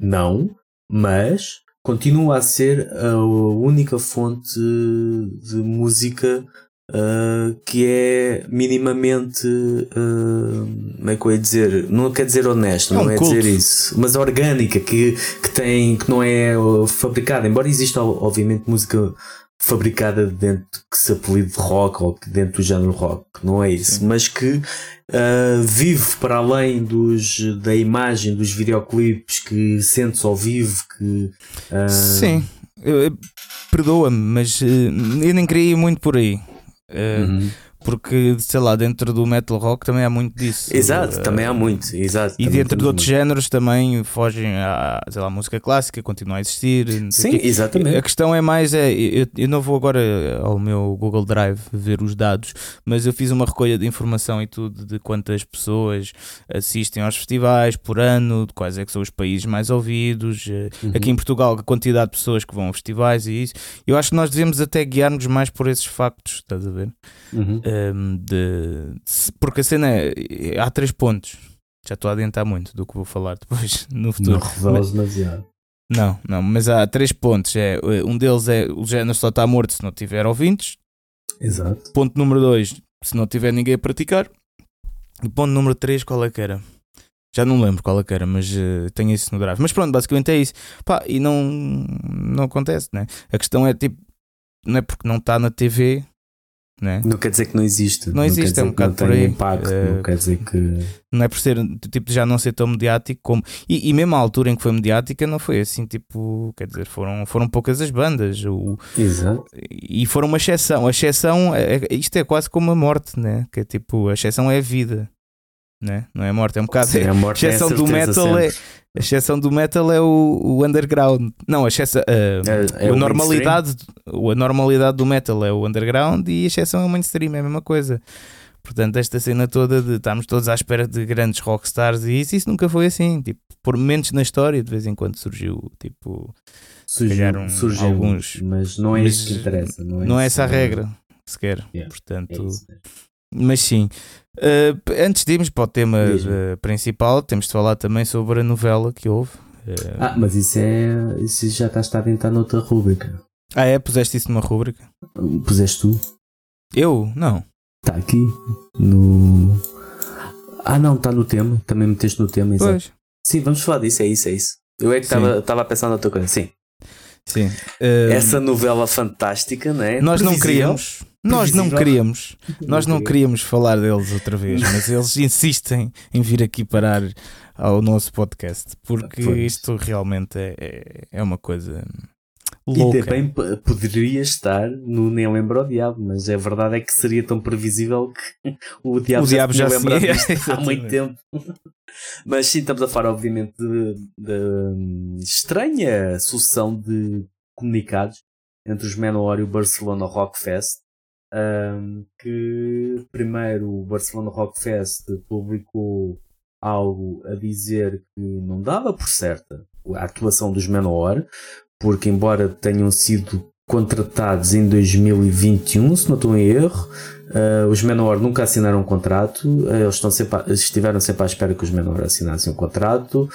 [SPEAKER 2] não, mas continua a ser a única fonte de música Uh, que é minimamente uh, como é que eu ia dizer não quer dizer honesto,
[SPEAKER 3] É um
[SPEAKER 2] não é
[SPEAKER 3] culto.
[SPEAKER 2] dizer isso, mas orgânica que, que tem que não é uh, fabricada, embora exista obviamente música fabricada dentro que se apelide de rock ou dentro do género rock, não é isso,
[SPEAKER 3] Sim.
[SPEAKER 2] mas que uh, vive para além dos, da imagem dos videoclipes que sentes ao vivo que
[SPEAKER 3] Sim, perdoa-me, mas eh, eu nem queria ir muito por aí. Eh,
[SPEAKER 2] Uhum.
[SPEAKER 3] Porque, sei lá, dentro do metal rock também há muito disso.
[SPEAKER 2] Exato,
[SPEAKER 3] Eh,
[SPEAKER 2] também há muito. Exato,
[SPEAKER 3] E dentro de outros
[SPEAKER 2] muito.
[SPEAKER 3] géneros também fogem à, sei lá, a música clássica, continua a existir.
[SPEAKER 2] Sim, exatamente.
[SPEAKER 3] A questão é mais, é, eu, eu não vou agora ao meu Google Drive ver os dados, mas eu fiz uma recolha de informação e tudo de quantas pessoas assistem aos festivais por ano, de quais é que são os países mais ouvidos, eh,
[SPEAKER 2] Uhum.
[SPEAKER 3] aqui em Portugal a quantidade de pessoas que vão a festivais e isso. Eu acho que nós devemos até guiar-nos mais por esses factos, estás a ver?
[SPEAKER 2] Uhum.
[SPEAKER 3] Um, de, porque a cena é, há três pontos. Já estou a adiantar muito do que vou falar depois no futuro.
[SPEAKER 2] Não revelas demasiado.
[SPEAKER 3] Não, não, mas há três pontos. É, um deles é o género só está morto se não tiver ouvintes.
[SPEAKER 2] Exato.
[SPEAKER 3] Ponto número dois, se não tiver ninguém a praticar. E ponto número três, qual é que era? Já não lembro qual é que era, mas eh, tenho isso no drive. Mas pronto, basicamente é isso. Pá, e não, não acontece, né? A questão é tipo, não é porque não está na TV, né?
[SPEAKER 2] Não quer dizer que não existe.
[SPEAKER 3] Não existe, é um bocado por aí.
[SPEAKER 2] impacto.
[SPEAKER 3] Eh,
[SPEAKER 2] Não quer dizer que.
[SPEAKER 3] não é por ser tipo já não ser tão mediático como e, e mesmo a altura em que foi mediática não foi assim tipo quer dizer foram foram poucas as bandas o,
[SPEAKER 2] Exato.
[SPEAKER 3] e foram uma exceção a exceção é, é- isto é quase como a morte né que é tipo a exceção é a vida né não é a morte é um bocado
[SPEAKER 2] Sim, a
[SPEAKER 3] a
[SPEAKER 2] morte é a
[SPEAKER 3] exceção do metal é
[SPEAKER 2] sempre.
[SPEAKER 3] A exceção do metal é o, o underground não a exceção a,
[SPEAKER 2] É- é
[SPEAKER 3] a
[SPEAKER 2] o
[SPEAKER 3] normalidade a normalidade do metal é o underground e a exceção é o mainstream é a mesma coisa Portanto, esta cena toda de estarmos todos à espera de grandes rockstars e isso, isso nunca foi assim. Tipo, por momentos na história, de vez em quando surgiu, tipo,
[SPEAKER 2] Surgiu,
[SPEAKER 3] calhar um-
[SPEAKER 2] surgiu,
[SPEAKER 3] alguns-
[SPEAKER 2] mas não é
[SPEAKER 3] mas
[SPEAKER 2] isso que interessa. Não é,
[SPEAKER 3] não é essa a regra, sequer.
[SPEAKER 2] Yeah, É
[SPEAKER 3] Portanto,
[SPEAKER 2] mesmo.
[SPEAKER 3] Mas sim. Uh, antes de irmos para o tema uh, principal, temos de falar também sobre a novela que houve. Uh,
[SPEAKER 2] Ah, mas isso é. Isso já está a adentrar noutra rúbrica.
[SPEAKER 3] ah, é? Puseste isso numa rúbrica?
[SPEAKER 2] Puseste tu?
[SPEAKER 3] Eu? Não.
[SPEAKER 2] Está aqui no. Ah, não, está no tema. Também meteste no tema, exato.
[SPEAKER 3] Pois.
[SPEAKER 2] Sim, vamos falar disso, é isso, é isso. Eu é que estava a pensar noutra coisa. Sim.
[SPEAKER 3] Sim.
[SPEAKER 2] Essa novela fantástica, não é?
[SPEAKER 3] nós não
[SPEAKER 2] Previsível.
[SPEAKER 3] queríamos. Nós não queríamos. Nós não queríamos falar deles outra vez, mas eles insistem em vir aqui parar ao nosso podcast porque
[SPEAKER 2] Pois.
[SPEAKER 3] isto realmente é, é, é uma coisa
[SPEAKER 2] E
[SPEAKER 3] louca.
[SPEAKER 2] também p- poderia estar no Nem Lembra o Diabo, mas a verdade é que seria tão previsível que o Diabo,
[SPEAKER 3] O diabo já
[SPEAKER 2] já se- lembrado disto há muito tempo. Mas sim, estamos a falar, obviamente, de, de, hum, estranha sucessão de comunicados entre os Manowar e o Barcelona Rock Fest. Hum, que primeiro o Barcelona Rock Fest publicou algo a dizer que não dava por certa a atuação dos Manowar, porque embora tenham sido contratados em 2021, se não estou em erro, eh, os Manowar nunca assinaram um contrato, eh, eles estão sempre a- estiveram sempre à espera que os Manowar assinassem um contrato,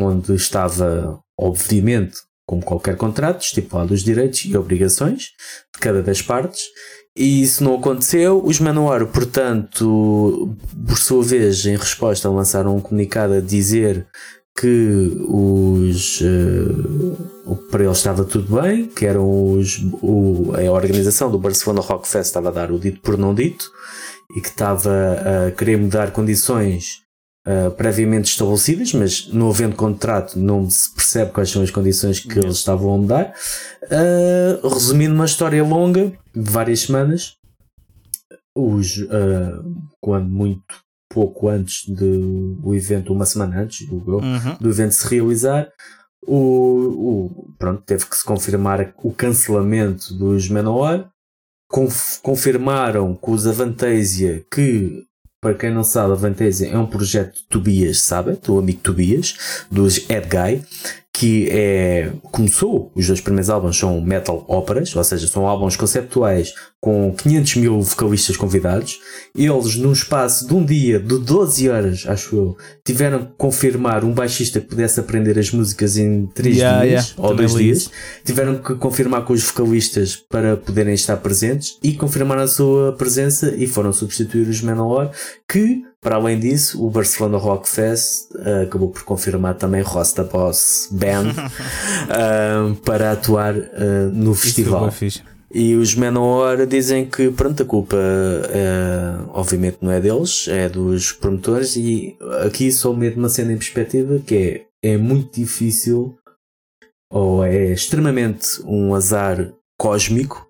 [SPEAKER 2] onde estava, obviamente, como qualquer contrato, estipulado os direitos e obrigações de cada das partes, e isso não aconteceu. Os Manowar, portanto, por sua vez, em resposta, lançaram um comunicado a dizer que os o- para eles estava tudo bem, que eram os o- a organização do Barcelona Rock Fest estava a dar o dito por não dito e que estava a querer mudar condições eh, previamente estabelecidas, mas não havendo contrato não se percebe quais são as condições que eles estavam a mudar. Eh, resumindo uma história longa de várias semanas, os eh, quando muito pouco antes do evento, uma semana antes, eu,
[SPEAKER 3] Uhum.
[SPEAKER 2] do evento se realizar, o, o- pronto, teve que se confirmar o cancelamento dos Manowar. Conf- confirmaram com os Avantasia que, para quem não sabe, a Avantasia é um projeto de Tobias Sabbath, o amigo Tobias, dos Ed Guy, que é, começou, os dois primeiros álbuns são metal óperas, ou seja, são álbuns conceptuais com 500 mil vocalistas convidados. Eles, num espaço de um dia, de 12 horas, acho eu, tiveram que confirmar um baixista que pudesse aprender as músicas em 3
[SPEAKER 3] Yeah,
[SPEAKER 2] dias
[SPEAKER 3] yeah,
[SPEAKER 2] ou
[SPEAKER 3] também
[SPEAKER 2] 2
[SPEAKER 3] li
[SPEAKER 2] dias. Tiveram que confirmar com os vocalistas para poderem estar presentes e confirmaram a sua presença e foram substituir os Manowar, que, para além disso, o Barcelona Rock Fest eh, acabou por confirmar também Rosta Boss Band eh, para atuar eh, no
[SPEAKER 3] Isso
[SPEAKER 2] festival. E os Manowar dizem que, pronto, a culpa eh, obviamente não é deles, é dos promotores. E aqui só meto uma cena em perspectiva que é, é muito difícil ou é extremamente um azar cósmico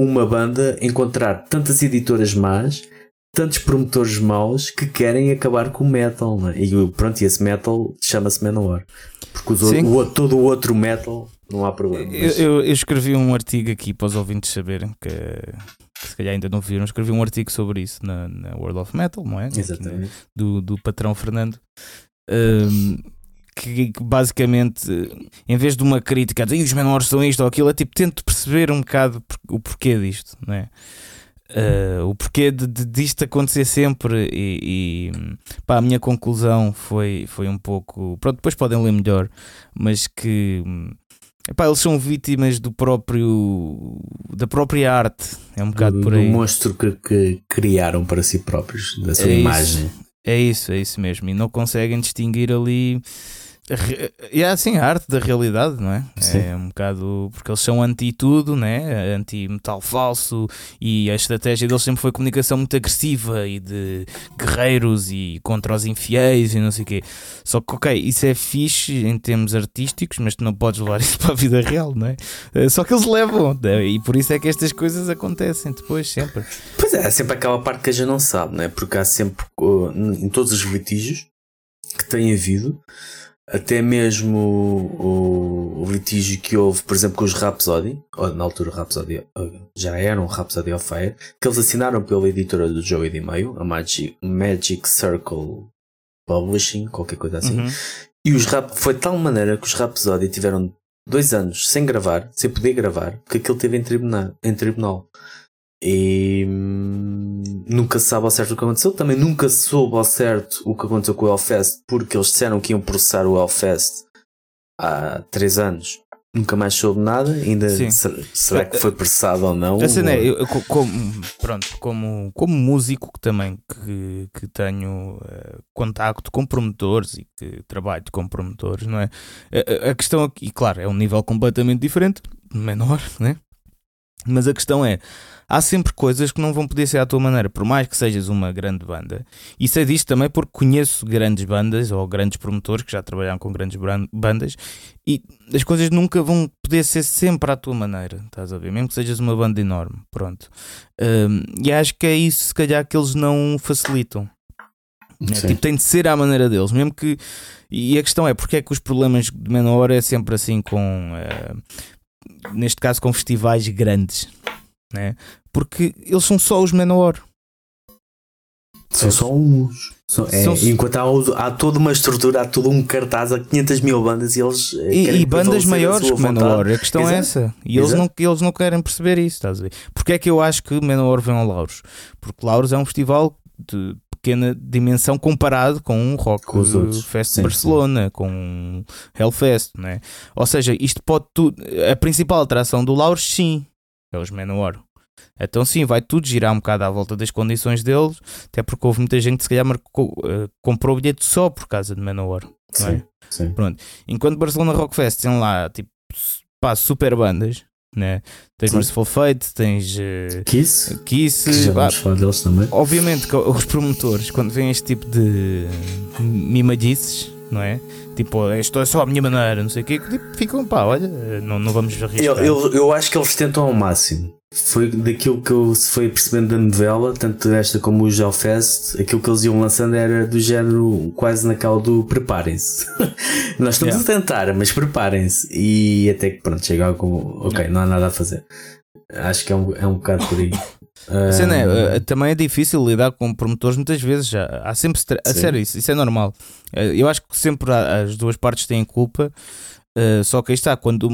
[SPEAKER 2] uma banda encontrar tantas editoras más, tantos promotores maus que querem acabar com o metal. Né? E pronto, e esse metal chama-se Manowar. Porque os
[SPEAKER 3] Sim.
[SPEAKER 2] o, todo o outro metal não há problema.
[SPEAKER 3] Eu,
[SPEAKER 2] mas-
[SPEAKER 3] eu- eu escrevi um artigo aqui para os ouvintes saberem que, se calhar ainda não viram. Escrevi um artigo sobre isso na, na World of Metal, não é? Aqui
[SPEAKER 2] Exatamente.
[SPEAKER 3] do, do patrão Fernando. Hum, que, que basicamente, em vez de uma crítica a dizer "Ih, os menores são isto ou aquilo, é tipo, tento perceber um bocado o porquê disto, não é? Uh, o porquê de, de- disto acontecer sempre e, e, pá, a minha conclusão foi, foi um pouco. Pronto, depois podem ler melhor, mas que epá, eles são vítimas do próprio da própria arte. É um bocado
[SPEAKER 2] do,
[SPEAKER 3] por
[SPEAKER 2] do
[SPEAKER 3] aí.
[SPEAKER 2] monstro que, que criaram para si próprios, da sua
[SPEAKER 3] É isso.
[SPEAKER 2] imagem.
[SPEAKER 3] É isso, é isso mesmo. E não conseguem distinguir ali. Re- É assim a arte da realidade, não é?
[SPEAKER 2] Sim.
[SPEAKER 3] É um bocado. Porque eles são anti tudo, né? Anti-metal falso e a estratégia deles sempre foi comunicação muito agressiva e de guerreiros e contra os infiéis e não sei o quê. Só que, ok, isso é fixe em termos artísticos, mas tu não podes levar isso para a vida real, não é? Eh, Só que eles levam, né? e por isso é que estas coisas acontecem depois, sempre.
[SPEAKER 2] Pois é, há sempre aquela parte que a gente não sabe, não é? Porque há sempre, uh, em todos os litígios que tem havido, até mesmo o, o litígio que houve, por exemplo, com os Rhapsody, ou na altura Rhapsody já eram Rhapsody of Fire, que eles assinaram pela editora do Joey DiMaio, a Magic, Magic Circle Publishing, qualquer coisa assim.
[SPEAKER 3] Uhum.
[SPEAKER 2] E os rap foi de tal maneira que os Rhapsody tiveram dois anos sem gravar, sem poder gravar, porque aquilo teve em tribunal. Em tribunal. E hum, nunca se sabe ao certo o que aconteceu. Também nunca se soube ao certo o que aconteceu com o Hellfest, porque eles disseram que iam processar o Hellfest há três anos. Nunca mais soube nada. Ainda
[SPEAKER 3] Sim.
[SPEAKER 2] será que foi processado ou não?
[SPEAKER 3] A cena é, eu, eu co- como, pronto, como, como músico que também que, que tenho eh, contacto com promotores e que trabalho com promotores, não é? A- A, a questão aqui, claro, é um nível completamente diferente, menor, né? Mas a questão é, há sempre coisas que não vão poder ser à tua maneira, por mais que sejas uma grande banda. E sei disto também porque conheço grandes bandas ou grandes promotores que já trabalharam com grandes bandas e as coisas nunca vão poder ser sempre à tua maneira, estás a ver? Mesmo que sejas uma banda enorme, pronto. Hum, e acho que é isso, se calhar, que eles não facilitam. né?
[SPEAKER 2] Sim.
[SPEAKER 3] Tipo, tem de ser à maneira deles, mesmo que. E a questão é porque é que os problemas de menor é sempre assim com. eh, neste caso, com festivais grandes, né? Porque eles são só os menor.
[SPEAKER 2] São só uns. São- é,
[SPEAKER 3] São-
[SPEAKER 2] Enquanto há, há toda uma estrutura, há todo um cartaz, há 500 mil bandas e eles. eh,
[SPEAKER 3] E, e bandas maiores que. Menor, a questão é
[SPEAKER 2] Exato.
[SPEAKER 3] essa. E eles
[SPEAKER 2] Exato.
[SPEAKER 3] não, eles não querem perceber isso, estás a ver? Porque é que eu acho que Menor vem ao Lauros? Porque Lauros é um festival de pequena dimensão comparado com um Rock
[SPEAKER 2] Com.
[SPEAKER 3] Fest de
[SPEAKER 2] Sim,
[SPEAKER 3] Barcelona, com um Hellfest, né? Ou seja, isto pode tudo. A principal atração do Lauros, sim, é os Menor. Então sim, vai tudo girar um bocado à volta das condições deles, até porque houve muita gente que se calhar marcou, eh, comprou o bilhete só por causa de Menor. não é?
[SPEAKER 2] Sim, sim.
[SPEAKER 3] Enquanto Barcelona Rock Fest tem lá tipo pá, super bandas, né? Tens
[SPEAKER 2] Sim.
[SPEAKER 3] Merciful Fate, tens eh,
[SPEAKER 2] Kiss,
[SPEAKER 3] Kiss,
[SPEAKER 2] que já vamos falar deles também.
[SPEAKER 3] obviamente que os promotores, quando vêm este tipo de mimadices, não é? Tipo, isto é só a minha maneira, não sei o quê, que, tipo, ficam pá, olha, não, não vamos arriscar.
[SPEAKER 2] Eu, eu, eu acho que eles tentam ao máximo. Foi daquilo que eu se foi percebendo da novela, tanto esta como o Gelfest, aquilo que eles iam lançando era do género quase naquela do preparem-se. Nós estamos
[SPEAKER 3] Yeah.
[SPEAKER 2] a tentar, mas preparem-se. E até que pronto, chega com ok, não há nada a fazer. Acho que é um, é um bocado por aí.
[SPEAKER 3] A cena é,
[SPEAKER 2] Ah,
[SPEAKER 3] eh, também é difícil lidar com promotores muitas vezes já. Há sempre a sério, isso, isso é normal. Eh, Eu acho que sempre as duas partes têm culpa, eh, só que aí está, quando,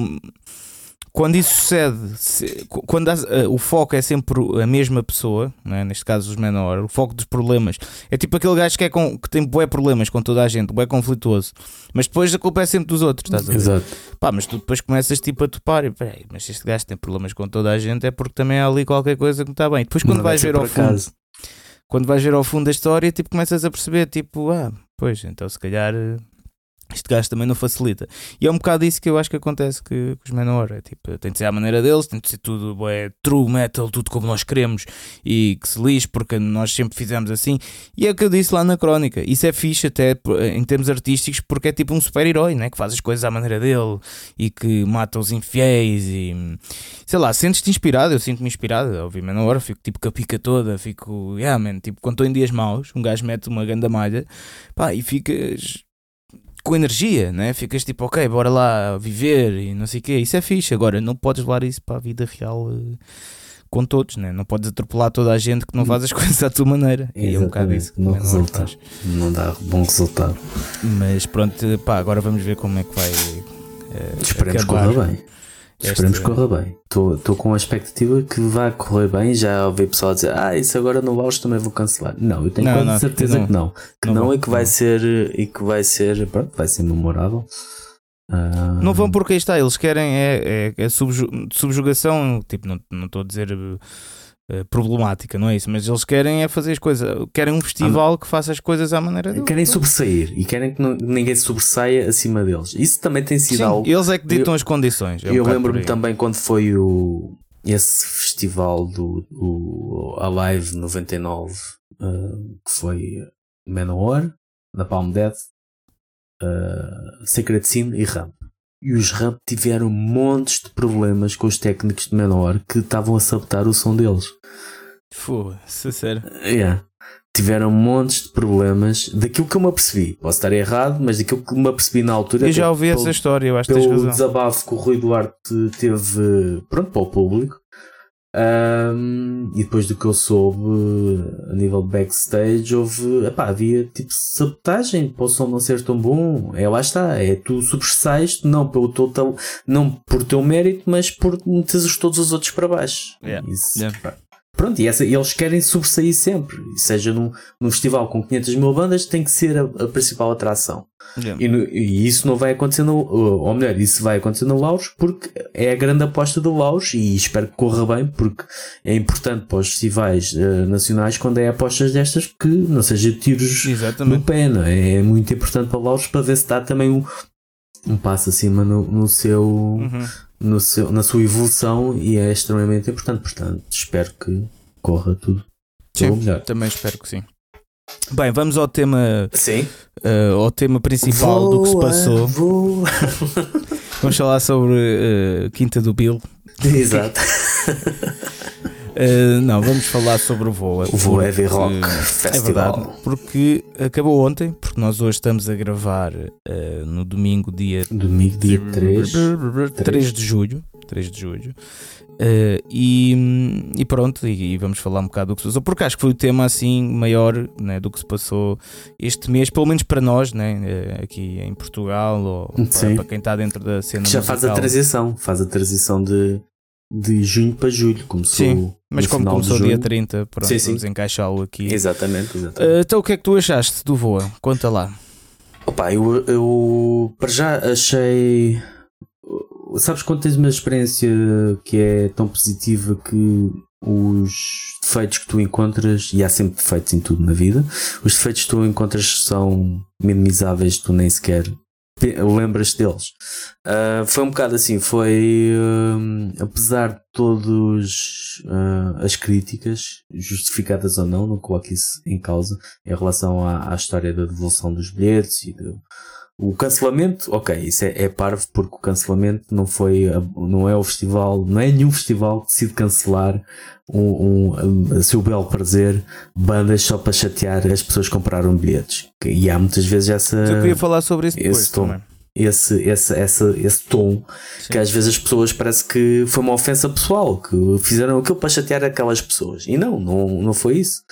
[SPEAKER 3] quando isso sucede, se- qu- quando há- eh, o foco é sempre a mesma pessoa, né, neste caso os menores, o foco dos problemas, é tipo aquele gajo que, é com, que tem bué problemas com toda a gente, bué conflituoso, mas depois a culpa é sempre dos outros, estás a ver?
[SPEAKER 2] Exato.
[SPEAKER 3] Pá, mas tu depois começas tipo a topar e peraí, mas este gajo tem problemas com toda a gente é porque também há ali qualquer coisa que não está bem. Depois quando
[SPEAKER 2] Não vai
[SPEAKER 3] vais ver ao fundo,
[SPEAKER 2] acaso.
[SPEAKER 3] quando vais ver ao fundo da história, tipo começas a perceber, tipo, ah, pois, então se calhar eh, este gajo também não facilita. E é um bocado isso que eu acho que acontece que, os Manowar. É tipo, tem de ser à maneira deles, tem de ser tudo é, true metal, tudo como nós queremos e que se lixe, porque nós sempre fizemos assim. E é o que eu disse lá na crónica. Isso é fixe até em termos artísticos, porque é tipo um super-herói, né? que faz as coisas à maneira dele e que mata os infiéis e sei lá, sentes-te inspirado. Eu sinto-me inspirado, ouvi Manowar, fico tipo com a pica toda, fico, yeah, man, tipo, quando estou em dias maus, um gajo mete uma ganda malha pá, e ficas com energia, né? Ficas tipo, ok, bora lá viver e não sei o quê. Isso é fixe. Agora, não podes levar isso para a vida real uh, com todos, né? Não podes atropelar toda a gente que não faz as coisas à tua maneira. E é um bocado isso.
[SPEAKER 2] Não, resulta, não dá bom resultado.
[SPEAKER 3] Mas pronto, pá, agora vamos ver como é que vai. Uh,
[SPEAKER 2] Esperemos que corra bem. Esperemos que corra bem. Estou com a expectativa que vai correr bem. Já ouvi pessoal dizer, ah, isso agora no Laos também vou cancelar. Não, eu tenho não, não, certeza não, que não. Que não, e que vai ser e que vai ser, pronto, vai ser memorável.
[SPEAKER 3] Não vão porque aí está, eles querem é, é, é subjugação, tipo, não estou a dizer problemática, não é isso? Mas eles querem é fazer as coisas, querem um festival que faça as coisas à maneira deles.
[SPEAKER 2] Querem sobressair e querem que não, ninguém sobressaia acima deles. Isso também tem sido
[SPEAKER 3] Sim,
[SPEAKER 2] algo.
[SPEAKER 3] Eles é que ditam eu, as condições.
[SPEAKER 2] É um eu lembro-me também quando foi o esse festival do o Alive 99 uh, que foi Manowar, na Palm Death, uh, Sacred Sin e Ramp e os Ramp tiveram montes de problemas com os técnicos de menor que estavam a sabotar o som deles.
[SPEAKER 3] Foda-se, sério.
[SPEAKER 2] Yeah. Tiveram montes de problemas daquilo que eu me apercebi. Posso estar errado, mas daquilo que me apercebi na altura.
[SPEAKER 3] Eu já ouvi essa história, eu acho que tens razão.
[SPEAKER 2] desabafo que o Rui Duarte teve pronto, para o público. Um, e depois do que eu soube a nível de backstage, houve, epá, havia tipo sabotagem para o som não ser tão bom. É lá está, é tu sobressais não pelo total, não por teu mérito, mas por meteres todos os outros para baixo.
[SPEAKER 3] Yeah.
[SPEAKER 2] Isso,
[SPEAKER 3] yeah.
[SPEAKER 2] Pronto, e, essa, eles querem sobressair sempre. Seja num, num festival com 500 mil bandas, tem que ser a, a principal atração. Yeah. E, no, e, isso não vai acontecer no. Ou melhor, isso vai acontecer no Laos porque é a grande aposta do Laos e espero que corra bem porque é importante para os festivais uh, nacionais quando é apostas destas que não seja tiros Exatamente. no pé, não é? É muito importante para o Laos para ver se dá também um, um passo acima no, no seu. Uhum no seu, na sua evolução e é extremamente importante. Portanto, espero que corra tudo.
[SPEAKER 3] Sim, também espero que sim. Bem, vamos ao tema.
[SPEAKER 2] Sim.
[SPEAKER 3] Uh, ao tema principal voa, do que se passou. vamos falar sobre uh, Quinta do Bill.
[SPEAKER 2] Exato.
[SPEAKER 3] Uh, não, vamos falar sobre o Voa.
[SPEAKER 2] O Voa Heavy Rock uh, Festival.
[SPEAKER 3] É verdade, porque acabou ontem, porque nós hoje estamos a gravar uh, no domingo, dia,
[SPEAKER 2] domingo, dia 3,
[SPEAKER 3] 3 de julho. 3 de julho. Uh, e, e, pronto, e, e, vamos falar um bocado do que se passou, porque acho que foi o tema assim maior né, do que se passou este mês, pelo menos para nós, né, aqui em Portugal, ou para, para, quem está dentro da cena. Que
[SPEAKER 2] já musical. faz a transição, faz a transição de, de junho para julho, começou. Sim,
[SPEAKER 3] mas como começou dia 30, pronto, sim, sim. vamos encaixá-lo aqui.
[SPEAKER 2] Exatamente, exatamente.
[SPEAKER 3] Uh, então o que é que tu achaste do Voa? Conta lá.
[SPEAKER 2] Opa, eu, eu para já achei. Sabes quando tens uma experiência que é tão positiva que os defeitos que tu encontras, e há sempre defeitos em tudo na vida, os defeitos que tu encontras são minimizáveis, tu nem sequer lembras deles. Uh, foi um bocado assim, foi uh, apesar de todas uh, as críticas, justificadas ou não, não coloco isso em causa, em relação à, à história da devolução dos bilhetes e do, o cancelamento, ok, isso é, é parvo porque o cancelamento não foi, não é o festival, não é nenhum festival que decide cancelar um, um, a seu belo prazer bandas só para chatear as pessoas que compraram bilhetes. E há muitas vezes essa.
[SPEAKER 3] Eu queria falar sobre isso
[SPEAKER 2] depois, esse tom. Também. Esse, esse, esse, esse tom Sim. que às vezes as pessoas parece que foi uma ofensa pessoal, que fizeram aquilo para chatear aquelas pessoas. E não, não, não foi isso.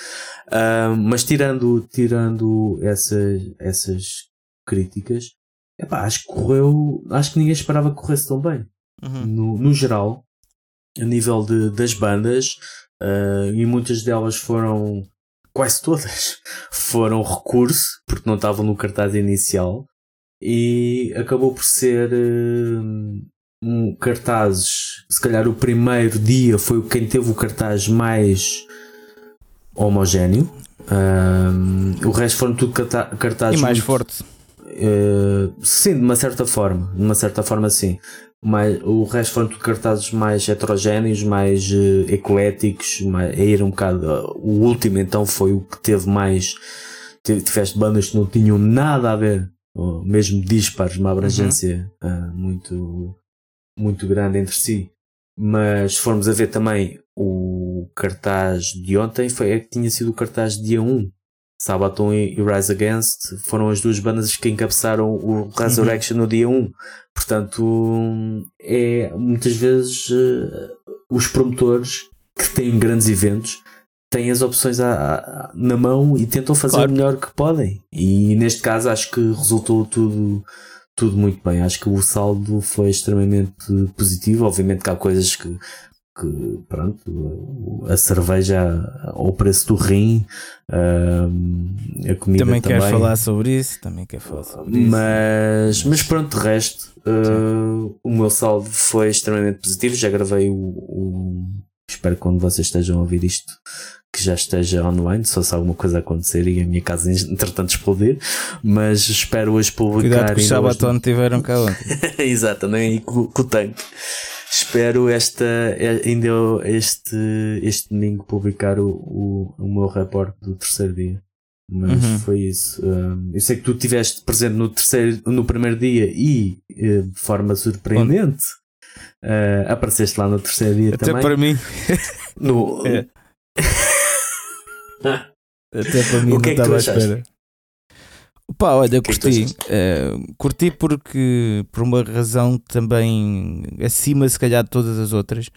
[SPEAKER 2] Uh, mas tirando, tirando essas, essas críticas, epá, acho que correu. Acho que ninguém esperava que corresse tão bem. Uhum. No, no geral, a nível de, das bandas, uh, e muitas delas foram. Quase todas foram recurso, porque não estavam no cartaz inicial, e acabou por ser uh, um cartazes. Se calhar o primeiro dia foi quem teve o cartaz mais homogéneo. Uh, o resto foram tudo cartazes.
[SPEAKER 3] E mais muito, forte
[SPEAKER 2] Uh, sim, de uma certa forma. De uma certa forma, sim. Mas, o resto foram tudo cartazes mais heterogéneos, mais uh, ecléticos. Mais, ir um bocado. Uh, o último, então, foi o que teve mais. Tiveste bandas que não tinham nada a ver, mesmo dispares, uma abrangência uhum. muito, muito grande entre si. Mas se formos a ver também o cartaz de ontem, foi, é que tinha sido o cartaz de dia 1 Sabaton e Rise Against foram as duas bandas que encabeçaram o Resurrection uhum. no dia 1. Portanto, é muitas vezes uh, os promotores que têm grandes eventos têm as opções à, à, na mão e tentam fazer claro. o melhor que podem. E neste caso acho que resultou tudo, tudo muito bem. Acho que o saldo foi extremamente positivo. Obviamente que há coisas que que pronto, a cerveja ao preço do rim, a comida também.
[SPEAKER 3] Também quer falar sobre isso, também quer falar sobre
[SPEAKER 2] mas, isso. Mas pronto, de resto, uh, o meu saldo foi extremamente positivo. Já gravei o, o, Espero que quando vocês estejam a ouvir isto que já esteja online, só se alguma coisa acontecer e a minha casa entretanto explodir, mas espero hoje publicar.
[SPEAKER 3] Cuidado que os Sabaton tiveram cá ontem.
[SPEAKER 2] Exato, nem com, com o tanque espero esta, ainda este, este domingo publicar o, o, o meu reporte do terceiro dia. Mas uhum. foi isso. Um, eu sei que tu estiveste presente no, terceiro, no primeiro dia e eh, de forma surpreendente uh, apareceste lá no terceiro dia
[SPEAKER 3] Até
[SPEAKER 2] também.
[SPEAKER 3] Até para mim.
[SPEAKER 2] No... É.
[SPEAKER 3] Até para mim o que não é estava à espera. Pá, olha, que curti. Uh, curti porque, por uma razão também acima, se calhar, de todas as outras.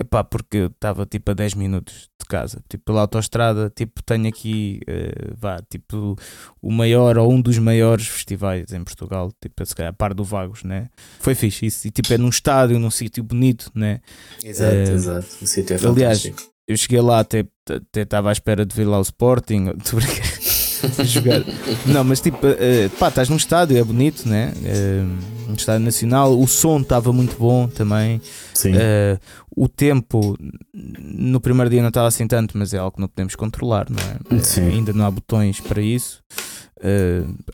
[SPEAKER 3] Epá, porque eu estava tipo a 10 minutos de casa, tipo pela autostrada, tipo tenho aqui, uh, vá, tipo o maior ou um dos maiores festivais em Portugal, tipo se calhar a par do Vagos, né? Foi fixe isso, e tipo é num estádio, num sítio bonito, né?
[SPEAKER 2] Exato, uh, exato, o sítio é Aliás,
[SPEAKER 3] eu cheguei lá, até estava à espera de ver lá o Sporting, jogar. Não, mas tipo, uh, pá, estás num estádio, é bonito, né? Uh, um estádio nacional, o som estava muito bom também.
[SPEAKER 2] Sim. Uh,
[SPEAKER 3] o tempo no primeiro dia não estava assim tanto, mas é algo que não podemos controlar, não é? Sim. ainda não há botões para isso.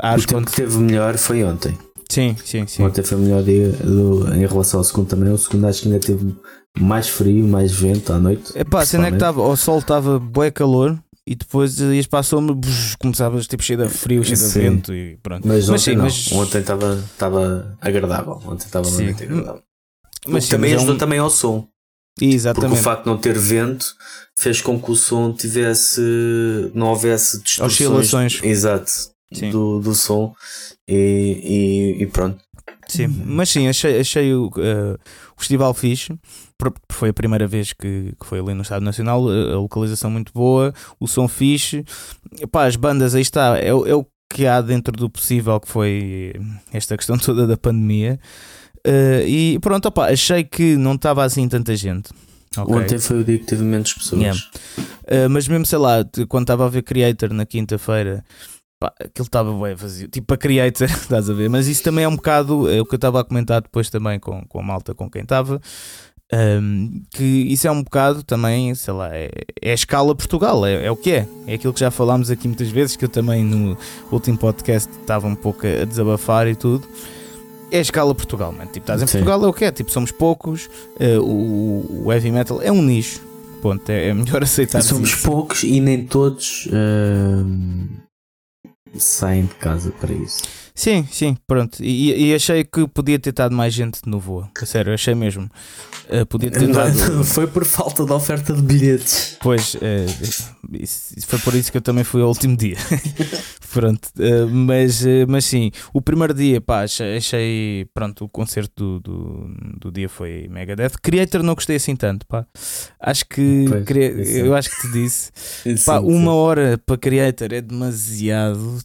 [SPEAKER 2] acho o tempo quando... que teve melhor foi ontem.
[SPEAKER 3] Sim, sim, sim.
[SPEAKER 2] Ontem foi o melhor dia do, em relação ao segundo também. O segundo acho que ainda teve mais frio, mais vento à noite.
[SPEAKER 3] É pá, cena é que estava, o sol estava bué calor e depois ias para a sombra, começavas tipo cheio de frio, cheio de vento e pronto.
[SPEAKER 2] Mas, mas, sim, mas... ontem estava agradável. Ontem estava muito agradável. Mas sim, também ajudou um... também ao som.
[SPEAKER 3] Exatamente.
[SPEAKER 2] Porque o facto de não ter vento fez com que o som tivesse. não houvesse distorções. Oscilações. Exato. Do, do som. E, e, e pronto.
[SPEAKER 3] Sim, mas sim, achei, achei o, uh, o festival fixe. Foi a primeira vez que, que foi ali no Estado Nacional. A localização muito boa, o som fixe. Pá, as bandas, aí está, é, é o que há dentro do possível, que foi esta questão toda da pandemia. Uh, e pronto, opa, achei que não estava assim tanta gente.
[SPEAKER 2] Okay. Ontem foi o dia que teve menos pessoas. Yeah.
[SPEAKER 3] Uh, mas mesmo, sei lá, quando estava a ver Creator na quinta-feira Pá, aquilo estava bem vazio, tipo a Creator, estás a ver? Mas isso também é um bocado é o que eu estava a comentar depois também com, com a malta com quem estava. Um, que isso é um bocado também, sei lá, é, é a escala Portugal, é, é, o que é. É aquilo que já falámos aqui muitas vezes, que eu também no último podcast estava um pouco a desabafar e tudo. É a escala Portugal, mano. Tipo, estás em Sim. Portugal é o que é, tipo, somos poucos, uh, o, o, heavy metal é um nicho, ponto, é, é melhor aceitar.
[SPEAKER 2] Somos isso. poucos e nem todos. Uh saem de casa para isso.
[SPEAKER 3] Sim, sim, pronto. E, e achei que podia ter estado mais gente no voo. Sério, achei mesmo. Uh, podia ter
[SPEAKER 2] dado... Foi por falta de oferta de bilhetes.
[SPEAKER 3] Pois, uh, isso, foi por isso que eu também fui ao último dia. pronto, uh, mas, mas sim, o primeiro dia, pá, achei, pronto, o concerto do, do, do, dia foi Megadeth. Creator não gostei assim tanto, pá. Acho que, pois, eu acho que te disse, pá, uma hora para Creator é demasiado,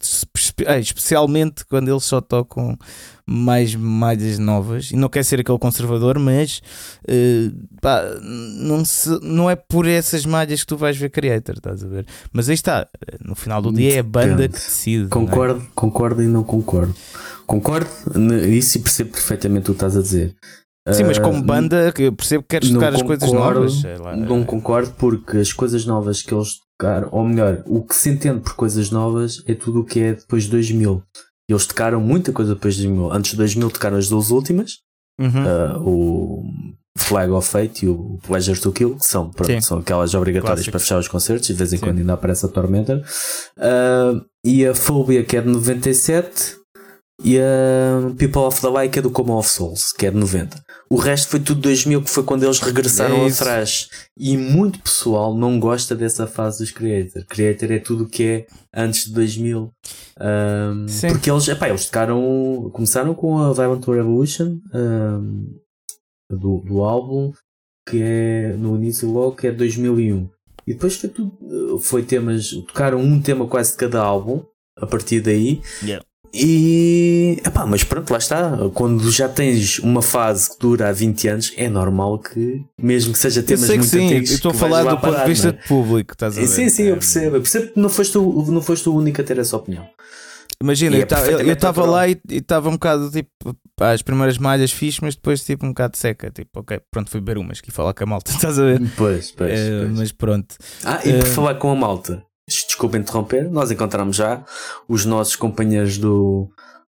[SPEAKER 3] especialmente quando eles só tocam mais malhas novas. E não quer ser aquele conservador, mas uh, pá, não, se, não é por essas malhas que tu vais ver Creator, estás a ver? Mas aí está, no final do dia é a banda que decide.
[SPEAKER 2] Concordo,
[SPEAKER 3] é?
[SPEAKER 2] concordo e não concordo. Concordo, isso e percebo perfeitamente o que estás a dizer.
[SPEAKER 3] Sim, mas como ah, banda, eu percebo que queres tocar as coisas novas.
[SPEAKER 2] Não concordo porque as coisas novas que eles tocaram, ou melhor, o que se entende por coisas novas é tudo o que é depois de 2000. E eles tocaram muita coisa depois de 2000. Antes de 2000 tocaram as duas últimas,
[SPEAKER 3] Uhum.
[SPEAKER 2] uh, o Flag of Fate e o Pleasure to Kill, que são, pronto,
[SPEAKER 3] Sim.
[SPEAKER 2] são aquelas obrigatórias
[SPEAKER 3] Clássicos.
[SPEAKER 2] para fechar os concertos, de vez em
[SPEAKER 3] Sim.
[SPEAKER 2] quando ainda aparece a Tormentor. Uh, e a Phobia, que é de 97, e a People of the Light, que é do Coma of Souls, que é de 90. O resto foi tudo 2000, que foi quando eles regressaram
[SPEAKER 3] É
[SPEAKER 2] thrash. E muito pessoal não gosta dessa fase dos Creator. Creator é tudo o que é antes de 2000. Um,
[SPEAKER 3] Sim.
[SPEAKER 2] porque eles, epá, eles tocaram, começaram com a Violent Revolution um, do, do álbum, que é no início logo, que é 2001. E depois foi tudo, foi temas, tocaram um tema quase de cada álbum, a partir daí.
[SPEAKER 3] Yeah.
[SPEAKER 2] E epá, mas pronto, lá está. Quando já tens uma fase que dura há 20 anos, é normal que, mesmo que seja temas muito
[SPEAKER 3] sim,
[SPEAKER 2] antigos,
[SPEAKER 3] eu estou a falar do ponto de vista
[SPEAKER 2] é?
[SPEAKER 3] de público, estás a ver?
[SPEAKER 2] Sim, sim, eu
[SPEAKER 3] É,
[SPEAKER 2] percebo. Eu percebo que não foste, o, não foste o único a ter essa opinião.
[SPEAKER 3] Imagina,
[SPEAKER 2] é
[SPEAKER 3] eu
[SPEAKER 2] perfeitamente
[SPEAKER 3] estava lá e estava um bocado tipo, pá, as primeiras malhas fixe, mas depois tipo um bocado seca. Tipo, ok, pronto, fui beber umas que falar com a malta, estás a ver?
[SPEAKER 2] Pois, pois. Pois.
[SPEAKER 3] mas pronto,
[SPEAKER 2] Ah, e por
[SPEAKER 3] eh,
[SPEAKER 2] falar com a malta, desculpa interromper, nós encontramos já os nossos companheiros do,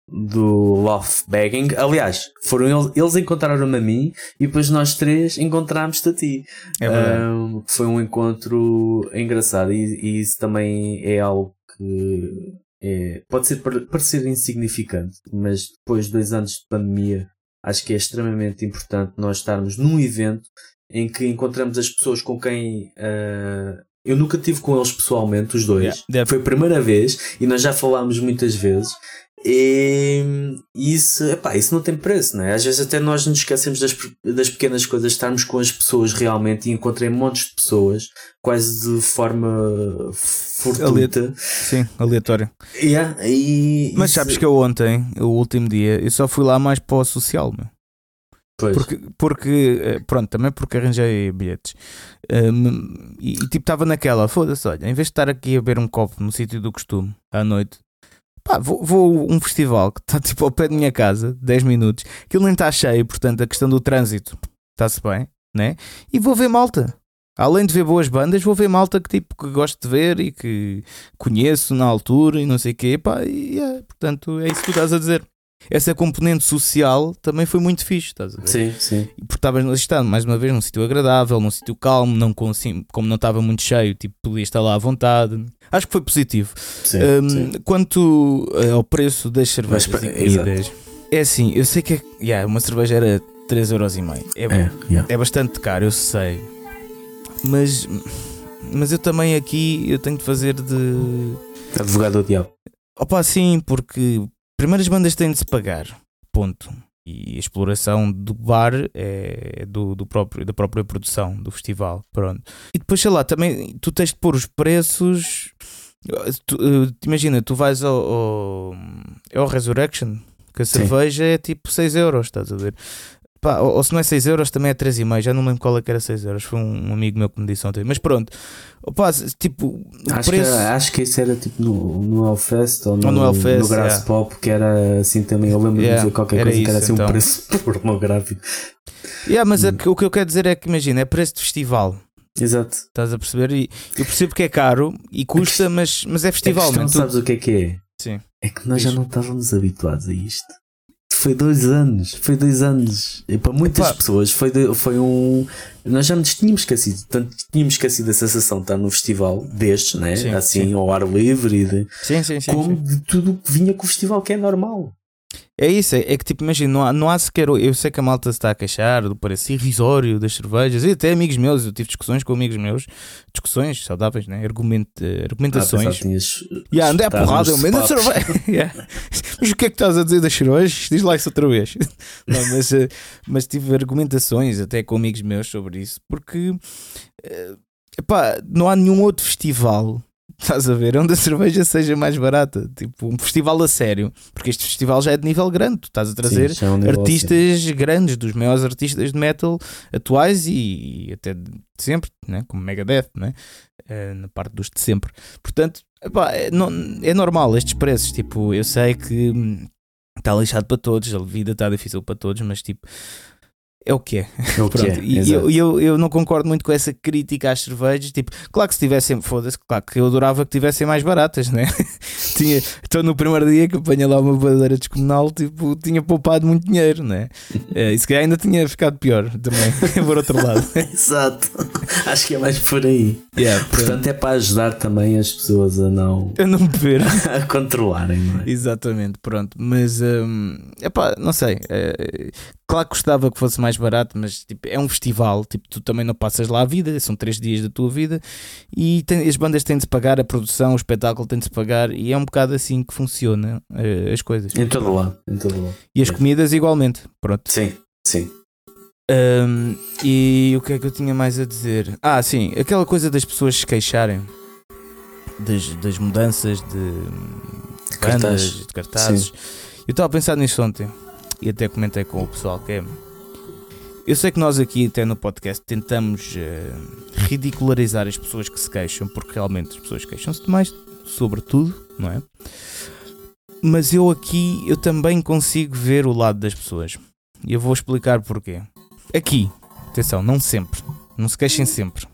[SPEAKER 2] do Love Bagging. Aliás, foram eles, eles encontraram-me a mim e depois nós três encontramos-te a ti.
[SPEAKER 3] é.
[SPEAKER 2] Um, foi um encontro engraçado e, e isso também é algo que é- pode ser, par- parecer insignificante, mas depois de dois anos de pandemia acho que é extremamente importante nós estarmos num evento em que encontramos as pessoas com quem ah, eu nunca tive com eles pessoalmente, os dois.
[SPEAKER 3] Yeah, yeah.
[SPEAKER 2] Foi a primeira vez e nós já falámos muitas vezes. E isso, epá, isso não tem preço, não é? Às vezes até nós nos esquecemos das, das pequenas coisas, estarmos com as pessoas realmente e encontrei montes de pessoas, quase de forma fortuita.
[SPEAKER 3] Sim, aleatório.
[SPEAKER 2] Yeah, e
[SPEAKER 3] Mas
[SPEAKER 2] isso-
[SPEAKER 3] sabes que eu ontem, o último dia, eu só fui lá mais para o social, meu.
[SPEAKER 2] Pois.
[SPEAKER 3] Porque, porque eh, pronto, também porque arranjei bilhetes. Um, e, e, tipo, estava naquela, foda-se, olha, em vez de estar aqui a beber um copo no sítio do costume, à noite, pá, vou, vou a um festival que está tipo ao pé da minha casa, 10 minutos, aquilo nem está cheio, portanto a questão do trânsito está-se bem, né? E vou ver malta. Além de ver boas bandas, vou ver malta que tipo que gosto de ver e que conheço na altura e não sei o quê, pá, e é, portanto é isso que tu estás a dizer. Essa componente social também foi muito fixe, estás a ver?
[SPEAKER 2] Sim, sim.
[SPEAKER 3] Porque estavas estado mais uma vez num sítio agradável, num sítio calmo, não com, assim, como não estava muito cheio, tipo, podia estar lá à vontade. Acho que foi positivo.
[SPEAKER 2] sim,
[SPEAKER 3] Hum,
[SPEAKER 2] sim.
[SPEAKER 3] quanto eh, ao preço das cervejas
[SPEAKER 2] Mas,
[SPEAKER 3] e comidas, é assim, eu sei que é, yeah, uma cerveja era 3,5€. É,
[SPEAKER 2] É, yeah.
[SPEAKER 3] é bastante caro, eu sei. Mas, mas eu também aqui eu tenho de fazer de.
[SPEAKER 2] Advogado do diabo.
[SPEAKER 3] Opa, sim, porque primeiro as bandas têm de se pagar. Ponto. E a exploração do bar é do, do próprio, da própria produção do festival. Pronto. E depois, sei lá, também tu tens de pôr os preços. Tu, eh, imagina, tu vais ao, ao, ao Resurrection, que a
[SPEAKER 2] Sim.
[SPEAKER 3] cerveja é tipo 6 euros, estás a ver? Pá, ou, ou se não é 6 euros, também é 3,5. Já não lembro qual é que era 6 euros. Foi um, um amigo meu que me disse ontem. Mas pronto, Opa, tipo,
[SPEAKER 2] Acho,
[SPEAKER 3] preço.
[SPEAKER 2] que, acho que isso era tipo no, no Hellfest ou no,
[SPEAKER 3] Ou no Hellfest,
[SPEAKER 2] no Grass
[SPEAKER 3] yeah.
[SPEAKER 2] Pop, que era assim também. Eu lembro
[SPEAKER 3] Yeah,
[SPEAKER 2] de dizer qualquer coisa que era
[SPEAKER 3] isso,
[SPEAKER 2] assim
[SPEAKER 3] então.
[SPEAKER 2] um preço pornográfico.
[SPEAKER 3] Yeah, mas
[SPEAKER 2] Hum.
[SPEAKER 3] é que- o que eu quero dizer é que imagina, é preço de festival.
[SPEAKER 2] Exato.
[SPEAKER 3] Estás a perceber? E eu percebo que é caro e custa, mas, mas é festival, man. Tu-
[SPEAKER 2] sabes o que é que é?
[SPEAKER 3] Sim.
[SPEAKER 2] É que nós já não estávamos habituados a isto. Foi dois anos, foi dois anos. E para muitas
[SPEAKER 3] Epá.
[SPEAKER 2] pessoas foi, de- foi um. Nós já nos tínhamos esquecido, tanto tínhamos esquecido a sensação de estar num festival destes, né?
[SPEAKER 3] Sim,
[SPEAKER 2] assim,
[SPEAKER 3] sim.
[SPEAKER 2] ao ar livre e de,
[SPEAKER 3] Sim, sim, sim.
[SPEAKER 2] como
[SPEAKER 3] sim.
[SPEAKER 2] de tudo que vinha com o festival, que é normal.
[SPEAKER 3] É isso, é, é que tipo, imagina, não há, não há sequer. Eu sei que a malta se está a queixar do preço irrisório das cervejas e até amigos meus, eu tive discussões com amigos meus, discussões saudáveis, né? Argument, eh,
[SPEAKER 2] Ah,
[SPEAKER 3] argumentações.
[SPEAKER 2] que tinhas-
[SPEAKER 3] E andei a porrada, eu
[SPEAKER 2] separados.
[SPEAKER 3] cerveja. Yeah. Mas o que é que estás a dizer das cervejas? Diz lá isso outra vez. Não, mas, eh, mas tive argumentações até com amigos meus sobre isso, porque eh, epá, não há nenhum outro festival. Estás a ver? Onde a cerveja seja mais barata. Tipo, um festival a sério. Porque este festival já é de nível grande. Tu estás a trazer
[SPEAKER 2] Sim, é um
[SPEAKER 3] artistas grandes, dos maiores artistas de metal atuais e, e até de sempre, né? como Megadeth, né? Eh, na parte dos de sempre. Portanto, epá, é, não- é normal estes preços. Tipo, eu sei que hum, está lixado para todos, a vida está difícil para todos, mas tipo, é o que é.
[SPEAKER 2] É o que é,
[SPEAKER 3] e eu, eu, eu não concordo muito com essa crítica às cervejas. Tipo, claro que se tivessem, foda-se, claro que eu adorava que tivessem mais baratas, né? tinha, então no primeiro dia que apanhei lá uma bandeira descomunal, tipo, tinha poupado muito dinheiro, né? Eh, E se calhar ainda tinha ficado pior também, por outro lado.
[SPEAKER 2] Exato. Acho que é mais por aí.
[SPEAKER 3] Yeah,
[SPEAKER 2] Portanto, é para ajudar também as pessoas a não
[SPEAKER 3] eu não beber.
[SPEAKER 2] a controlarem, não é?
[SPEAKER 3] Exatamente, pronto. Mas, hum, epá, não sei. eh, claro que gostava que fosse mais barato, mas tipo, é um festival. Tipo, tu também não passas lá a vida, são três dias da tua vida e tem- as bandas têm de se pagar, a produção, o espetáculo tem de pagar e é um bocado assim que funciona eh, as coisas.
[SPEAKER 2] Em todo lado. Em todo lado.
[SPEAKER 3] E as comidas igualmente, pronto.
[SPEAKER 2] Sim, sim.
[SPEAKER 3] Hum, e o que é que eu tinha mais a dizer? Ah, sim, aquela coisa das pessoas se queixarem das, das mudanças de
[SPEAKER 2] Cartaz.
[SPEAKER 3] bandas, de cartazes. Eu estava a pensar nisso ontem e até comentei com o pessoal que é. Eu sei que nós aqui, até no podcast, tentamos eh, ridicularizar as pessoas que se queixam, porque realmente as pessoas queixam-se demais sobre tudo, não é? Mas eu aqui, eu também consigo ver o lado das pessoas. E eu vou explicar porquê. Aqui, atenção, não sempre. Não se queixem sempre.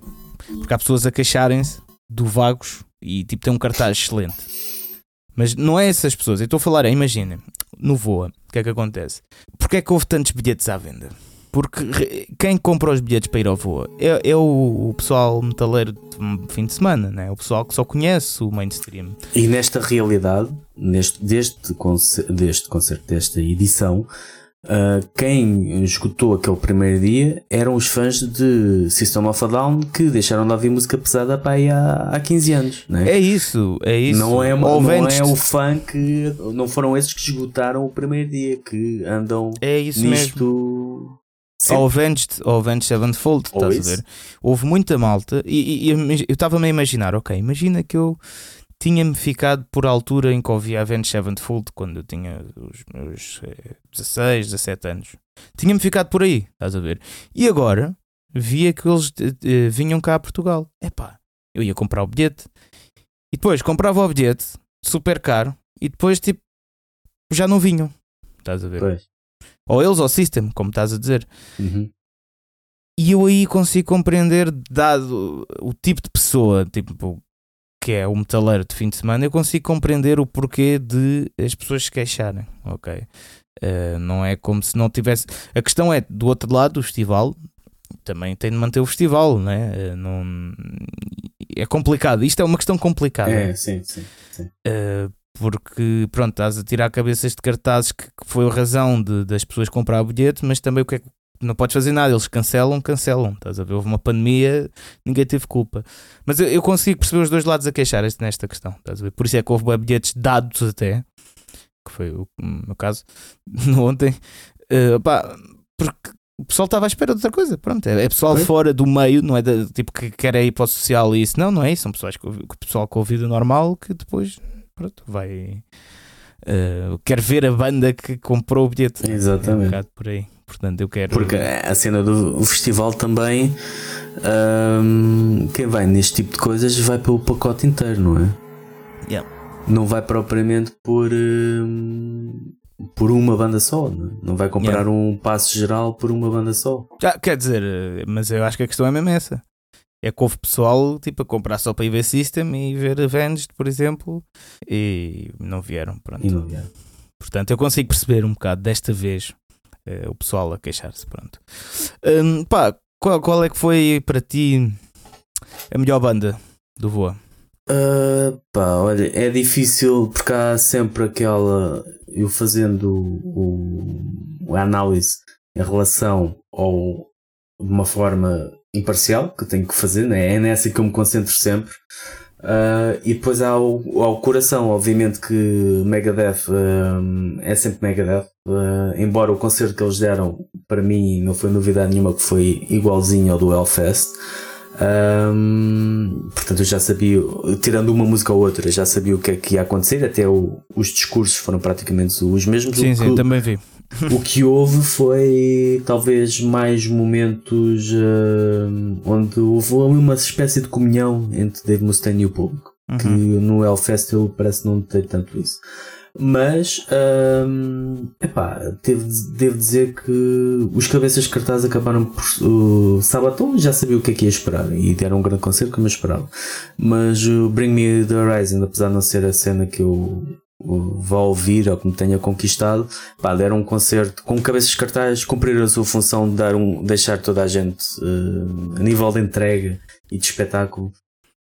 [SPEAKER 3] Porque há pessoas a queixarem-se do vagos e tipo tem um cartaz excelente. Mas não é essas pessoas. Eu estou a falar, imagina, no Voa, o que é que acontece? Porquê é que houve tantos bilhetes à venda? Porque quem compra os bilhetes para ir ao Voa é, é o, o pessoal metaleiro de fim de semana, né? o pessoal que só conhece o mainstream.
[SPEAKER 2] E nesta realidade, neste, deste, concerto, deste concerto, desta edição, ah, quem escutou aquele primeiro dia eram os fãs de System of a Down que deixaram de ouvir música pesada para aí há, há 15 anos. Né?
[SPEAKER 3] É isso, é isso.
[SPEAKER 2] Não é,
[SPEAKER 3] Ou
[SPEAKER 2] não é o fã que. Não foram esses que esgotaram o primeiro dia, que andam
[SPEAKER 3] é isso mesmo.
[SPEAKER 2] Sempre.
[SPEAKER 3] Ou Avenged, ou Avenged Sevenfold,
[SPEAKER 2] Ou
[SPEAKER 3] estás
[SPEAKER 2] isso.
[SPEAKER 3] a ver? Houve muita malta e, e- e eu estava-me a imaginar, ok, imagina que eu tinha-me ficado por altura em que ouvia Avenged Sevenfold quando eu tinha os meus eh, 16, 17 anos. Tinha-me ficado por aí, estás a ver? E agora via que eles eh, eh, vinham cá a Portugal. Epá, eu ia comprar o bilhete e depois comprava o bilhete super caro e depois tipo já não vinham, estás a ver?
[SPEAKER 2] Pois.
[SPEAKER 3] Ou eles ou System, como estás a dizer.
[SPEAKER 2] Uhum.
[SPEAKER 3] E eu aí consigo compreender, dado o tipo de pessoa, tipo, que é o metaleiro de fim de semana, eu consigo compreender o porquê de as pessoas se queixarem, ok? Eh, não é como se não tivesse. A questão é, do outro lado, o festival também tem de manter o festival, né? Eh, não... É complicado, isto é uma questão complicada.
[SPEAKER 2] É, sim, sim.
[SPEAKER 3] Uh, porque pronto, estás a tirar cabeças de cartazes que, que foi a razão de, das pessoas comprar bilhete, mas também o que é que não podes fazer nada, eles cancelam, cancelam, estás a ver? Houve uma pandemia, ninguém teve culpa. Mas eu, eu consigo perceber os dois lados a queixar-se nesta questão, estás a ver? Por isso é que houve bilhetes dados até, que foi o, o meu caso, ontem, Uh, pá, porque o pessoal estava à espera de outra coisa, pronto, é, é pessoal fora do meio, não é da- tipo que quer ir para o social e isso, não, não é isso, são pessoas que, que pessoal com a vida normal que depois pronto, vai uh, quer ver a banda que comprou o bilhete. É um
[SPEAKER 2] Exatamente.
[SPEAKER 3] por aí. Portanto, eu quero.
[SPEAKER 2] Porque a cena do festival também, hum, quem vai neste tipo de coisas vai pelo pacote inteiro, não é?
[SPEAKER 3] Yeah.
[SPEAKER 2] Não vai propriamente por, hum, por uma banda só, não, é? Não vai comprar
[SPEAKER 3] Yeah.
[SPEAKER 2] um passo geral por uma banda só.
[SPEAKER 3] Já, quer dizer, eh, mas eu acho que a questão é mesmo essa. É que houve pessoal tipo, a comprar só para ver System e ver Avenged, por exemplo, e não vieram. Pronto.
[SPEAKER 2] Não vieram.
[SPEAKER 3] Portanto, eu consigo perceber um bocado desta vez eh, o pessoal a queixar-se. Pronto. Hum, pá, qual, qual é que foi para ti a melhor banda do Voa?
[SPEAKER 2] Ah, pá, olha, é difícil porque há sempre aquela. Eu fazendo o, a análise em relação ao de uma forma imparcial que tenho que fazer, né? é nessa que eu me concentro sempre. Ah, e depois há o, há o coração, obviamente que Megadeth ah, é sempre Megadeth, Ah, embora o concerto que eles deram para mim não foi novidade nenhuma que foi igualzinho ao do Hellfest. Ahm, portanto, eu já sabia, tirando uma música ou outra, já sabia o que é que ia acontecer. Até o- os discursos foram praticamente os mesmos.
[SPEAKER 3] Sim, sim,
[SPEAKER 2] que,
[SPEAKER 3] também vi.
[SPEAKER 2] o que houve foi talvez mais momentos ahm, onde houve ali uma espécie de comunhão entre Dave Mustaine e o público. Que
[SPEAKER 3] Uhum.
[SPEAKER 2] no Hellfest eu parece não ter tanto isso. Mas, hum, epá, devo, devo dizer que os cabeças de cartaz acabaram por. O Sabaton já sabia o que é que ia esperar e deram um grande concerto como eu esperava. Mas o Bring Me the Horizon, apesar de não ser a cena que eu vá ouvir ou que me tenha conquistado, pá, deram um concerto com cabeças de cartaz, cumpriram a sua função de dar um, deixar toda a gente uh, a nível de entrega e de espetáculo.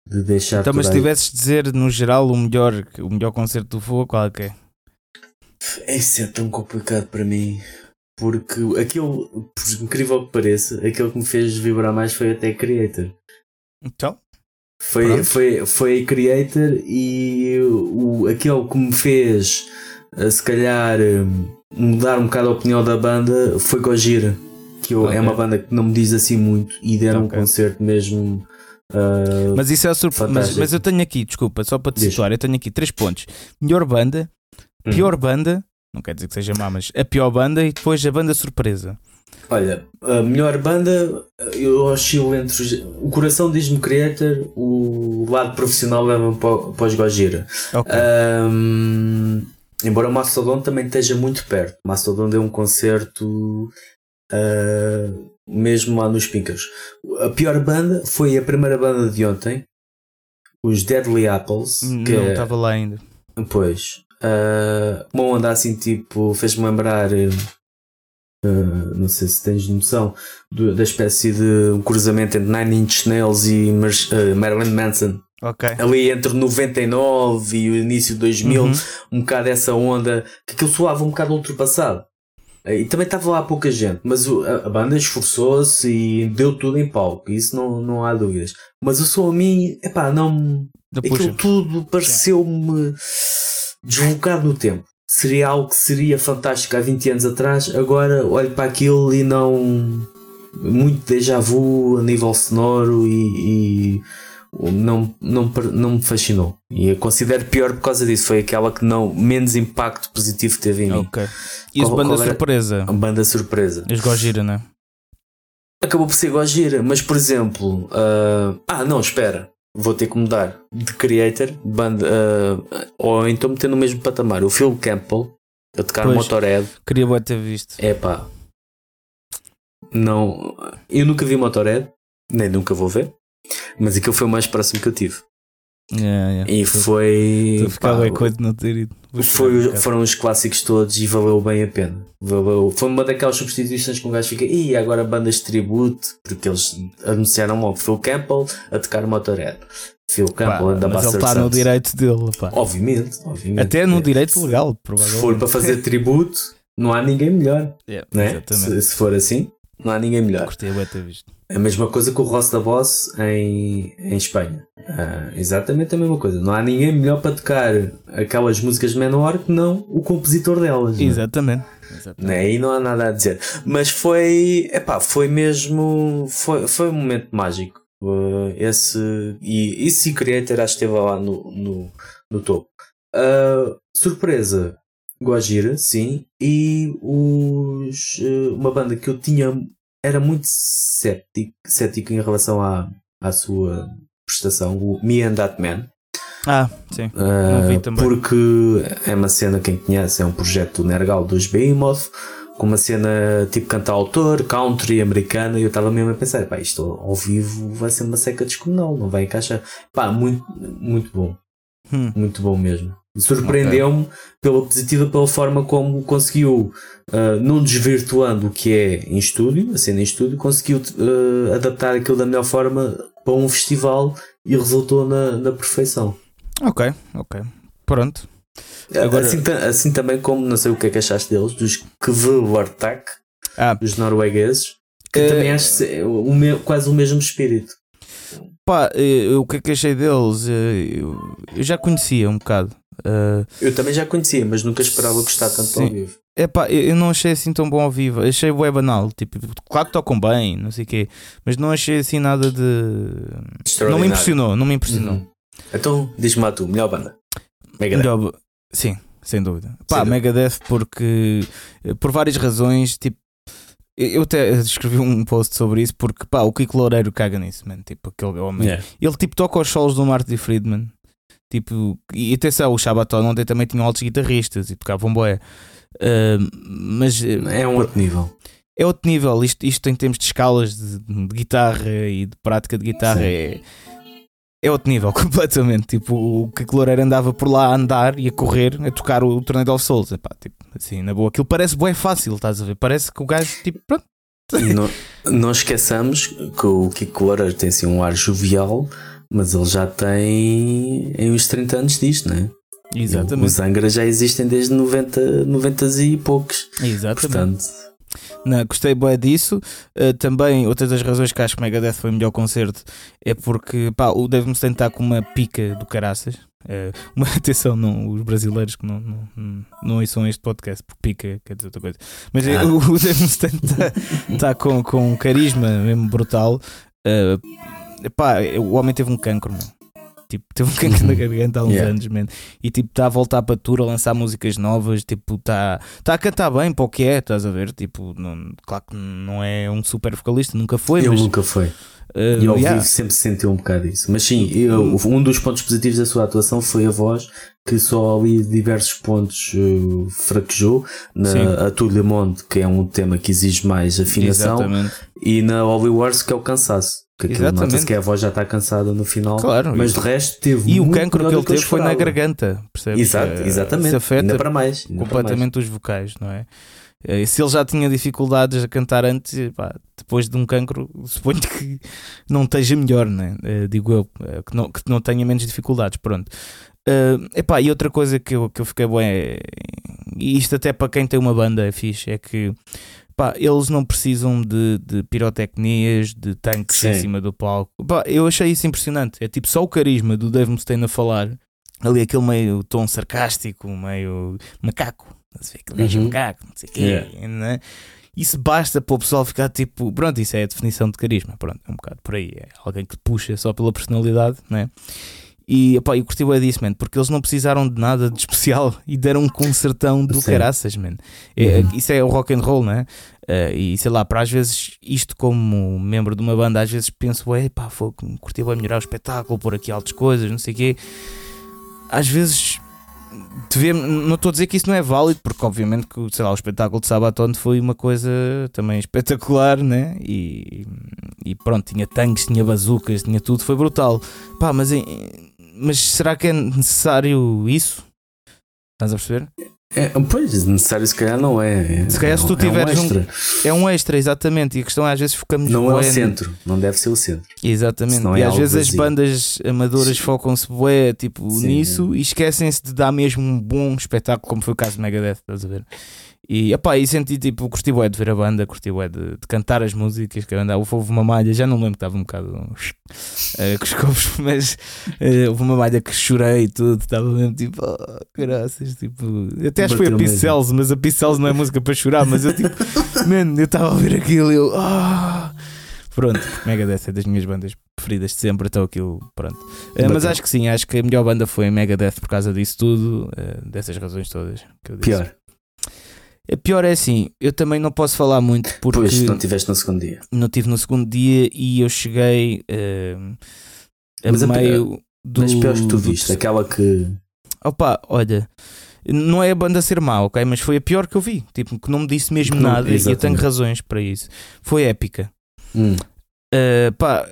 [SPEAKER 2] De deixar
[SPEAKER 3] então, mas
[SPEAKER 2] se
[SPEAKER 3] tivesses de dizer no geral o melhor, o melhor concerto do Fogo, qual é que é?
[SPEAKER 2] Isso é tão complicado para mim. Porque aquilo, por incrível que pareça, aquilo que me fez vibrar mais foi até Creator.
[SPEAKER 3] Então?
[SPEAKER 2] Foi, foi, foi Creator e o, aquele que me fez, eh, se calhar, eh, mudar um bocado a opinião da banda foi Gojira. Que eu, okay. é uma banda que não me diz assim muito e deram okay. um concerto mesmo. Uh,
[SPEAKER 3] mas isso é surpresa. Mas, mas, eu tenho aqui, desculpa, só para te situar, eu tenho aqui três pontos: melhor banda, pior hum. banda, não quer dizer que seja má, mas a pior banda e depois a banda surpresa.
[SPEAKER 2] Olha, a melhor banda, eu oscilo entre. Os... O coração diz-me Creator, o lado profissional leva-me para os Gojira. Okay. Um, embora o Mastodon também esteja muito perto. Mastodon deu um concerto uh, mesmo lá nos Pincas. A pior banda foi a primeira banda de ontem, os Deadly Apples.
[SPEAKER 3] Não estava é... lá ainda.
[SPEAKER 2] Pois. Uh, uma onda assim tipo, fez-me lembrar. Uh, não sei se tens noção do, da espécie de um cruzamento entre Nine Inch Nails e uh, Marilyn Manson.
[SPEAKER 3] Okay.
[SPEAKER 2] Ali entre 99 e o início de 2000, uhum. um bocado essa onda que aquilo soava um bocado ultrapassado. E também estava lá pouca gente, mas a, a banda esforçou-se e deu tudo em palco, isso não, não há dúvidas. Mas o som a mim, epá, não. Aquilo tudo pareceu-me deslocado no tempo. Seria algo que seria fantástico há 20 anos atrás, agora olho para aquilo e não. Muito déjà vu a nível sonoro e, e não, não, não me fascinou. E eu considero pior por causa disso. Foi aquela que não menos impacto positivo teve em mim.
[SPEAKER 3] E qual, banda surpresa?
[SPEAKER 2] A banda surpresa.
[SPEAKER 3] Os Gojira, não é?
[SPEAKER 2] Acabou por ser Gojira, mas por exemplo. Uh... Ah, não, espera. Vou ter que mudar de creator, banda, uh... ou então meter no mesmo patamar. O Phil Campbell a tocar pois, Motorhead.
[SPEAKER 3] Queria ter visto.
[SPEAKER 2] É pá. Não. Eu nunca vi Motorhead, nem nunca vou ver. Mas aquilo foi o mais próximo que eu tive.
[SPEAKER 3] Yeah, yeah.
[SPEAKER 2] E foi.
[SPEAKER 3] ficava coisa de não ter ido.
[SPEAKER 2] Foi, foram os clássicos todos e valeu bem a pena. Valeu, foi uma daquelas substituições que um gajo fica. E agora bandas de tributo, porque eles anunciaram logo Phil Campbell a tocar Motorhead. Phil Campbell
[SPEAKER 3] da Mas ele está no direito dele. Pá.
[SPEAKER 2] Obviamente, obviamente.
[SPEAKER 3] Até no é. direito legal, provavelmente.
[SPEAKER 2] Se for para fazer tributo, não há ninguém melhor. Yeah, né? se, se for assim, não há ninguém melhor.
[SPEAKER 3] Gostei de ter visto.
[SPEAKER 2] A mesma coisa com o Ross da Boss em, em Espanha. Ah, exatamente a mesma coisa. Não há ninguém melhor para tocar aquelas músicas de menor que não o compositor delas.
[SPEAKER 3] É? Exatamente.
[SPEAKER 2] Exatamente. Né? E não há nada a dizer. Mas foi, epá, foi mesmo. Foi, foi um momento mágico. Uh, esse, e esse Creator acho que esteve lá no, no, no topo. Uh, surpresa, Guajira, sim. E os, uh, uma banda que eu tinha era muito cético, cético em relação à, à sua prestação, o Me and That Man.
[SPEAKER 3] Ah, sim. Uh,
[SPEAKER 2] porque é uma cena, quem conhece, é um projeto Nergal dos Behemoth, com uma cena tipo cantar-autor, country, americana, e eu estava mesmo a pensar, pá, isto ao vivo vai ser uma seca descomunal, não vai encaixar. Pá, muito, muito bom. Hum. Muito bom mesmo. Surpreendeu-me okay. pela positiva, pela forma como conseguiu, uh, não desvirtuando o que é em estúdio, a cena em estúdio, conseguiu uh, adaptar aquilo da melhor forma para um festival e resultou na, na perfeição.
[SPEAKER 3] Ok, ok. Pronto.
[SPEAKER 2] Agora... Assim, assim, também como, não sei o que é que achaste deles, dos Kvelartak, ah. dos noruegueses, que uh... também acho o me, quase o mesmo espírito.
[SPEAKER 3] Pá, o que é que achei deles? Eu, eu já conhecia um bocado. Uh,
[SPEAKER 2] eu também já conhecia, mas nunca esperava gostar tanto sim. ao vivo.
[SPEAKER 3] Epá, eu não achei assim tão bom ao vivo. Achei o banal. Tipo, claro que tocam bem, não sei o quê, mas não achei assim nada de. Não me impressionou, não me impressionou. Uhum.
[SPEAKER 2] Então, diz-me lá tu, melhor banda. Megadeth. Melhor...
[SPEAKER 3] Sim, sem dúvida. Pá, sem Megadeth porque por várias razões, tipo. Eu até escrevi um post sobre isso porque pá, o Kiko Loureiro caga nisso, man. Tipo, aquele homem. Yeah. Ele tipo toca os solos do Marty Friedman Tipo, e atenção, o Shabaton ontem também tinham altos guitarristas e tocavam boé. Uh, mas
[SPEAKER 2] é um outro nível.
[SPEAKER 3] É outro nível. Isto, isto em termos de escalas de, de guitarra e de prática de guitarra é, é outro nível completamente. Tipo, o que a Loureiro andava por lá a andar e a correr, a tocar o Tornado of Souls. Epá, tipo, assim, na boa. Aquilo parece bué fácil, estás a ver? Parece que o gajo, tipo, pronto.
[SPEAKER 2] Não, não esqueçamos que o Kiko Loureiro tem assim um ar jovial, mas ele já tem em uns 30 anos disto, não é?
[SPEAKER 3] Exatamente.
[SPEAKER 2] Os Angra já existem desde 90, 90 e poucos.
[SPEAKER 3] Exatamente.
[SPEAKER 2] Portanto,
[SPEAKER 3] não, gostei bem disso. Uh, também, outra das razões que acho que Megadeth foi o melhor concerto é porque pá, o Dave Mustaine está com uma pica do caraças. Uh, uma atenção, não, os brasileiros que não, não, não, não ouçam este podcast, porque pica quer dizer outra coisa. Mas uh, o, o Dave Mustaine está tá com, com um carisma mesmo brutal. Uh, pá, o homem teve um cancro, meu. Tipo, teve um cancro na garganta há uns yeah. anos, man. E tipo, está a voltar para a tour, a lançar músicas novas. Tipo, está tá a cantar bem para o que é, estás a ver? Tipo, não, claro que não é um super vocalista, nunca foi.
[SPEAKER 2] Ele
[SPEAKER 3] mas,
[SPEAKER 2] nunca foi. Uh, e ao yeah. vivo sempre sentiu um bocado isso. Mas sim, eu, um dos pontos positivos da sua atuação foi a voz, que só ali diversos pontos uh, fraquejou. Na A Tout Le Monde, que é um tema que exige mais afinação, Exatamente. e na Holy Wars, que é o cansaço. Que aquilo nota-se que a voz já está cansada no final.
[SPEAKER 3] Claro.
[SPEAKER 2] Mas de resto teve.
[SPEAKER 3] E o cancro que ele teve foi na garganta. Percebes?
[SPEAKER 2] Exato, exatamente. Se afeta ainda para mais.
[SPEAKER 3] completamente
[SPEAKER 2] para mais.
[SPEAKER 3] os vocais, não é? E eh, se ele já tinha dificuldades a cantar antes, pá, depois de um cancro, suponho que não esteja melhor, né? Digo eu, que, não, que não tenha menos dificuldades. Pronto. Uh, epá, e outra coisa que eu, que eu fiquei bem, é, e isto até para quem tem uma banda é fixe, é que Pá, eles não precisam de, de pirotecnias, de tanques Sim. em cima do palco. Pá, eu achei isso impressionante. É tipo só o carisma do Dave Mustaine a falar, ali aquele meio tom sarcástico, meio macaco. Não sei, aquele gajo é uhum. macaco, não sei o quê. Yeah. Né? Isso basta para o pessoal ficar tipo, pronto, isso é a definição de carisma. Pronto, é um bocado por aí. É alguém que puxa só pela personalidade, né? E opá, eu curti o disso, man, porque eles não precisaram de nada de especial e deram um concertão do Sim. caraças, man. É, uhum. Isso é o rock and roll, né? Uh, e sei lá, para às vezes, isto como membro de uma banda, às vezes penso, ué, pá, foi, curti bem melhorar o espetáculo, pôr aqui altas coisas, não sei o quê. Às vezes devemos, não estou a dizer que isso não é válido, porque obviamente que sei lá, o espetáculo de Sabaton foi uma coisa também espetacular, né? E, e pronto, tinha tanques, tinha bazucas, tinha tudo, foi brutal. Pá, mas mas será que é necessário isso? Estás a perceber?
[SPEAKER 2] É, pois, necessário se calhar não é.
[SPEAKER 3] Se calhar se tu tiveres é um, extra. Um, é um extra, exatamente. E a questão é às vezes focamos
[SPEAKER 2] Não é o centro, não deve ser o centro.
[SPEAKER 3] Exatamente. E é às vezes vazio. as bandas amadoras focam-se bué, tipo, nisso e esquecem-se de dar mesmo um bom espetáculo, como foi o caso de Megadeth, estás a ver? E, epá, e senti tipo, curti bué de ver a banda, curti bué de, de cantar as músicas, que andava, houve uma malha, já não lembro que estava um bocado uh, com os copos, mas uh, houve uma malha que chorei e tudo, estava mesmo tipo, oh, graças, tipo, até acho que foi a Pixels, mas a Pixels não é música para chorar, mas eu tipo, man, eu estava a ouvir aquilo e eu, oh. Pronto, Megadeth é das minhas bandas preferidas de sempre, então aquilo, pronto. Uh, mas acho que sim, acho que a melhor banda foi Megadeth por causa disso tudo, dessas razões todas que eu disse.
[SPEAKER 2] Pior.
[SPEAKER 3] A pior é assim, eu também não posso falar muito porque.
[SPEAKER 2] Pois, não tiveste no segundo dia.
[SPEAKER 3] Não tive no segundo dia e eu cheguei uh, a Mas meio. A, do,
[SPEAKER 2] mas piores que tu viste, do... aquela que.
[SPEAKER 3] Opa, olha, não é a banda ser má, ok? Mas foi a pior que eu vi. Tipo, que não me disse mesmo não, nada exatamente. e eu tenho razões para isso. Foi épica.
[SPEAKER 2] Hum.
[SPEAKER 3] Uh, pá,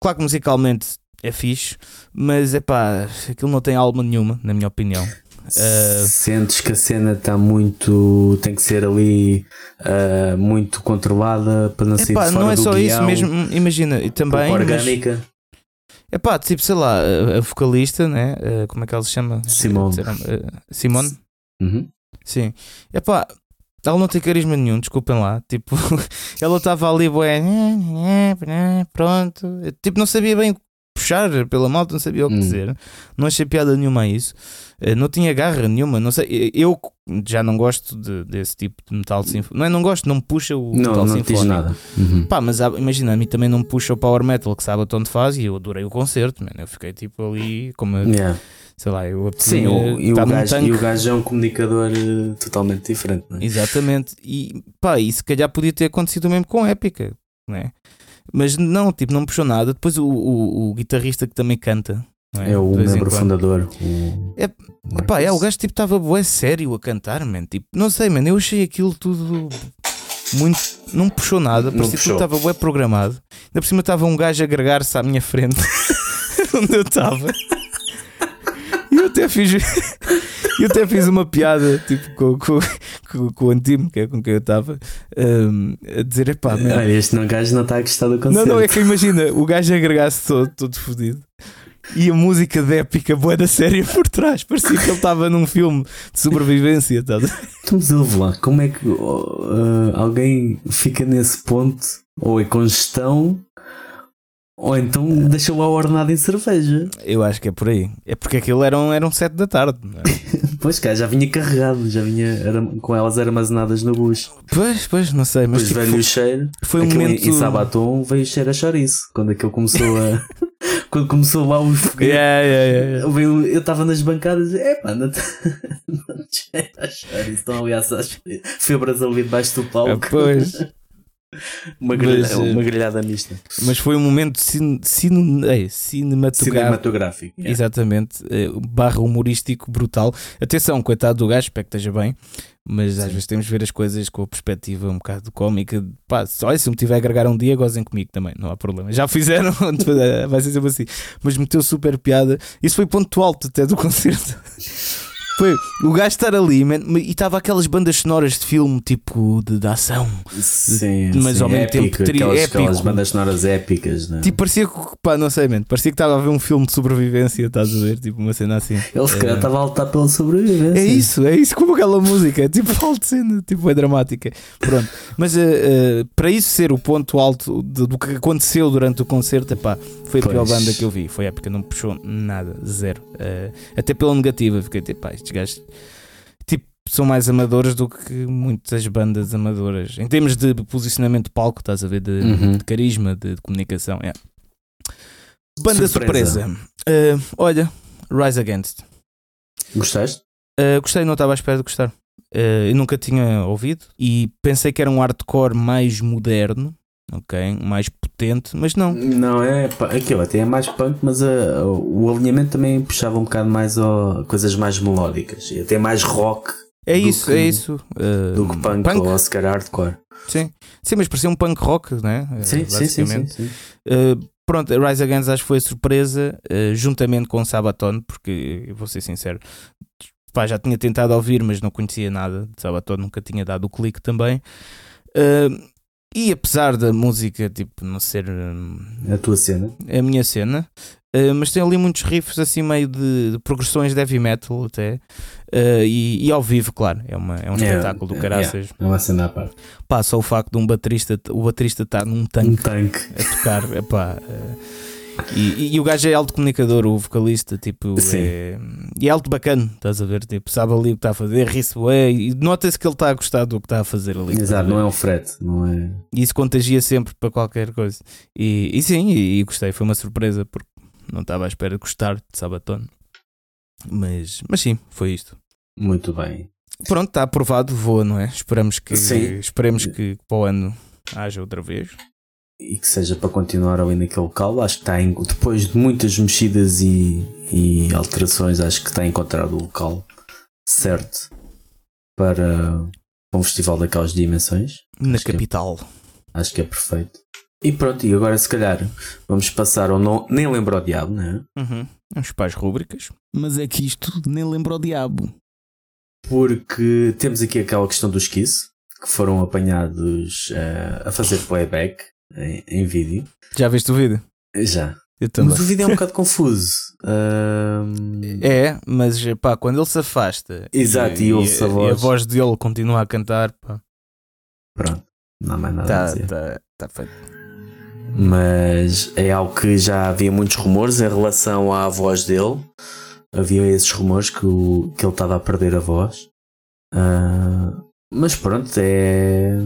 [SPEAKER 3] claro que musicalmente é fixe, mas é pá, aquilo não tem alma nenhuma, na minha opinião.
[SPEAKER 2] Uh, Sentes que a cena está muito. tem que ser ali uh, muito controlada para não ser fora
[SPEAKER 3] Não é
[SPEAKER 2] só
[SPEAKER 3] guião, isso mesmo, imagina, e também.
[SPEAKER 2] Orgânica.
[SPEAKER 3] É pá, tipo, sei lá, a vocalista, né? Como é que ela se chama?
[SPEAKER 2] Simone.
[SPEAKER 3] Simone?
[SPEAKER 2] Uhum.
[SPEAKER 3] Sim. É pá, ela não tem carisma nenhum, desculpem lá. Tipo, ela estava ali, bué, pronto. Tipo, não sabia bem puxar pela moto, não sabia o que hum. dizer. Não achei piada nenhuma a isso. Eh, não tinha garra nenhuma, não sei. Eu já não gosto de, desse tipo de metal sinfónico. Não é, não gosto, não me puxa o
[SPEAKER 2] não,
[SPEAKER 3] metal
[SPEAKER 2] não
[SPEAKER 3] sinfónico.
[SPEAKER 2] nada.
[SPEAKER 3] Uhum. Pá, mas imagina, a mim também não me puxa o power metal que sabe onde faz e eu adorei o concerto, man. Eu fiquei tipo ali como.
[SPEAKER 2] Yeah.
[SPEAKER 3] Sei lá, eu
[SPEAKER 2] Sim, o, e, o gajo, e o gajo é um comunicador uh, totalmente diferente, é?
[SPEAKER 3] Exatamente, e pá, e se calhar podia ter acontecido mesmo com Épica, não é? Mas não, tipo, não puxou nada. Depois o, o, o guitarrista que também canta, não
[SPEAKER 2] É o membro fundador. O...
[SPEAKER 3] É, Pá, é, o gajo tipo estava bué sério a cantar, man. Tipo, não sei, man, eu achei aquilo tudo muito. Não puxou nada, parecia que estava bué programado. Ainda por cima estava um gajo a agregar-se à minha frente, onde eu estava. Eu até fiz. Eu até fiz uma piada tipo, com, com, com, com o Antimo, que é com quem eu estava, hum, a dizer: epá, man,
[SPEAKER 2] Ah, este não, gajo não está a gostar do
[SPEAKER 3] não,
[SPEAKER 2] concerto.
[SPEAKER 3] não, é que imagina, o gajo agregasse todo, todo fodido e a música de épica boa da série por trás. Parecia que ele estava num filme de sobrevivência. Tá?
[SPEAKER 2] Então, mas ouve lá, como é que ah, alguém fica nesse ponto? Ou é congestão, ou então deixa lá ordenado em cerveja.
[SPEAKER 3] Eu acho que é por aí. É porque aquilo eram, eram sete da tarde. é?
[SPEAKER 2] Pois cá, já vinha carregado, já vinha era- com elas armazenadas no bus.
[SPEAKER 3] Pois, pois, não sei, mas tipo,
[SPEAKER 2] veio o cheiro.
[SPEAKER 3] foi um momento.
[SPEAKER 2] Em Sabaton veio o cheiro a chouriço. Quando aquilo começou a. quando começou lá os foguetes.
[SPEAKER 3] Yeah, yeah, yeah,
[SPEAKER 2] Eu estava nas bancadas é pá, não te não te cheira a chouriço. Estão ali às febras ali debaixo do palco.
[SPEAKER 3] Ah, pois.
[SPEAKER 2] Uma, grelha,
[SPEAKER 3] Mas, eh,
[SPEAKER 2] uma grelhada mista.
[SPEAKER 3] Mas foi um momento cin, cin, ei, cinematográfico.
[SPEAKER 2] Cinematográfico. yeah.
[SPEAKER 3] Exatamente, eh, barra humorístico brutal. Atenção, coitado do gajo, espero que esteja bem, mas às
[SPEAKER 2] Sim.
[SPEAKER 3] vezes temos de ver as coisas com a perspectiva um bocado cómica. Pá, se- olha, se me tiver a agregar um dia, gozem comigo também, não há problema. Já fizeram, vai ser sempre assim. Mas meteu super piada. Isso foi ponto alto até do concerto. Foi o gajo estar ali man, e estava aquelas bandas sonoras de filme tipo de, de ação.
[SPEAKER 2] Sim,
[SPEAKER 3] Mas
[SPEAKER 2] sim,
[SPEAKER 3] ao mesmo
[SPEAKER 2] épico,
[SPEAKER 3] tempo tri-
[SPEAKER 2] aquelas,
[SPEAKER 3] épico.
[SPEAKER 2] aquelas bandas sonoras épicas. Né?
[SPEAKER 3] Tipo, parecia que, pá, não sei, man, parecia que estava a ver um filme de sobrevivência, estás a ver? Tipo, uma cena assim.
[SPEAKER 2] Ele se calhar
[SPEAKER 3] É.
[SPEAKER 2] estava a lutar pela sobrevivência.
[SPEAKER 3] É isso, é isso, como aquela música, é tipo alto cena, tipo é dramática. Pronto, mas eh, eh, para isso ser o ponto alto de- do que aconteceu durante o concerto, epá, foi a pior banda que eu vi. Foi época, não puxou nada, zero. Eh, até pela negativa, fiquei tipo, pá, estes gajos tipo, são mais amadores do que muitas bandas amadoras. Em termos de posicionamento de palco, estás a ver, de,
[SPEAKER 2] Uhum.
[SPEAKER 3] de carisma, de, de comunicação. é. Banda
[SPEAKER 2] Surpresa.
[SPEAKER 3] surpresa. Eh, olha, Rise Against.
[SPEAKER 2] Gostaste?
[SPEAKER 3] Uh, gostei, não estava à espera de gostar. Uh, eu nunca tinha ouvido e pensei que era um hardcore mais moderno, ok? Mais potente, mas não.
[SPEAKER 2] Não, é aquilo até é mais punk, mas ah, o alinhamento também puxava um bocado mais a coisas mais melódicas e até mais rock
[SPEAKER 3] É isso,
[SPEAKER 2] que-
[SPEAKER 3] é isso. Uh,
[SPEAKER 2] do que punk, ou se calhar hardcore.
[SPEAKER 3] Sim. sim, mas parecia um punk rock, né? Uh,
[SPEAKER 2] Sim, sim, sim, sim, sim.
[SPEAKER 3] Uh, pronto, Rise Against acho que foi surpresa, uh, juntamente com Sabaton, porque eu vou ser sincero, pá, já tinha tentado ouvir, mas não conhecia nada de Sabaton, nunca tinha dado o clique também. Uh, e apesar da música tipo, não ser hum,
[SPEAKER 2] A tua cena.
[SPEAKER 3] a minha cena, uh, mas tem ali muitos riffs assim meio de, de progressões de heavy metal até, uh, e, e ao vivo, claro, é, uma, é um
[SPEAKER 2] É,
[SPEAKER 3] espetáculo do
[SPEAKER 2] é,
[SPEAKER 3] caraças.
[SPEAKER 2] É uma cena à parte.
[SPEAKER 3] Pá, só o facto de um baterista, o baterista estar num
[SPEAKER 2] Um
[SPEAKER 3] tanque
[SPEAKER 2] tanque.
[SPEAKER 3] a tocar, epá, eh, e, e, e o gajo é alto comunicador, o vocalista, tipo, é, e é alto bacana, estás a ver? Tipo, sabe ali o que está a fazer, ri-se e nota-se que ele está a gostar do que está a fazer ali. a
[SPEAKER 2] Exato, não é um frete, não é.
[SPEAKER 3] E isso contagia sempre para qualquer coisa. E, e sim, e, e gostei, foi uma surpresa, porque não estava à espera de gostar de Sabaton. Mas, mas sim, foi isto.
[SPEAKER 2] Muito bem.
[SPEAKER 3] Pronto, está aprovado, voa, não é? Esperamos que,
[SPEAKER 2] Sim.
[SPEAKER 3] esperemos que para o ano haja outra vez.
[SPEAKER 2] E que seja para continuar ali naquele local. Acho que está em, depois de muitas mexidas e, e alterações, acho que está encontrado o local certo para um festival daquelas dimensões.
[SPEAKER 3] Na
[SPEAKER 2] Acho que é-
[SPEAKER 3] capital.
[SPEAKER 2] Acho que é perfeito. E pronto, e agora se calhar vamos passar ao não, nem lembro ao diabo, não é?
[SPEAKER 3] Uhum. Vamos para as rúbricas.
[SPEAKER 1] Mas é que isto nem lembra o diabo.
[SPEAKER 2] Porque temos aqui aquela questão dos Kiss, que foram apanhados eh, a fazer playback em, em vídeo.
[SPEAKER 3] Já viste o vídeo?
[SPEAKER 2] Já. Mas o vídeo é um bocado confuso.
[SPEAKER 3] É, mas pá, quando ele se afasta
[SPEAKER 2] Exato, e ouve-se a
[SPEAKER 3] e a
[SPEAKER 2] voz.
[SPEAKER 3] voz dele continua a cantar, pá,
[SPEAKER 2] Pronto, não há mais nada a
[SPEAKER 3] tá,
[SPEAKER 2] dizer.
[SPEAKER 3] tá, tá feito.
[SPEAKER 2] Mas é algo que já havia muitos rumores em relação à voz dele. Havia esses rumores que, o, que ele estava a perder a voz. Ah, mas pronto, é.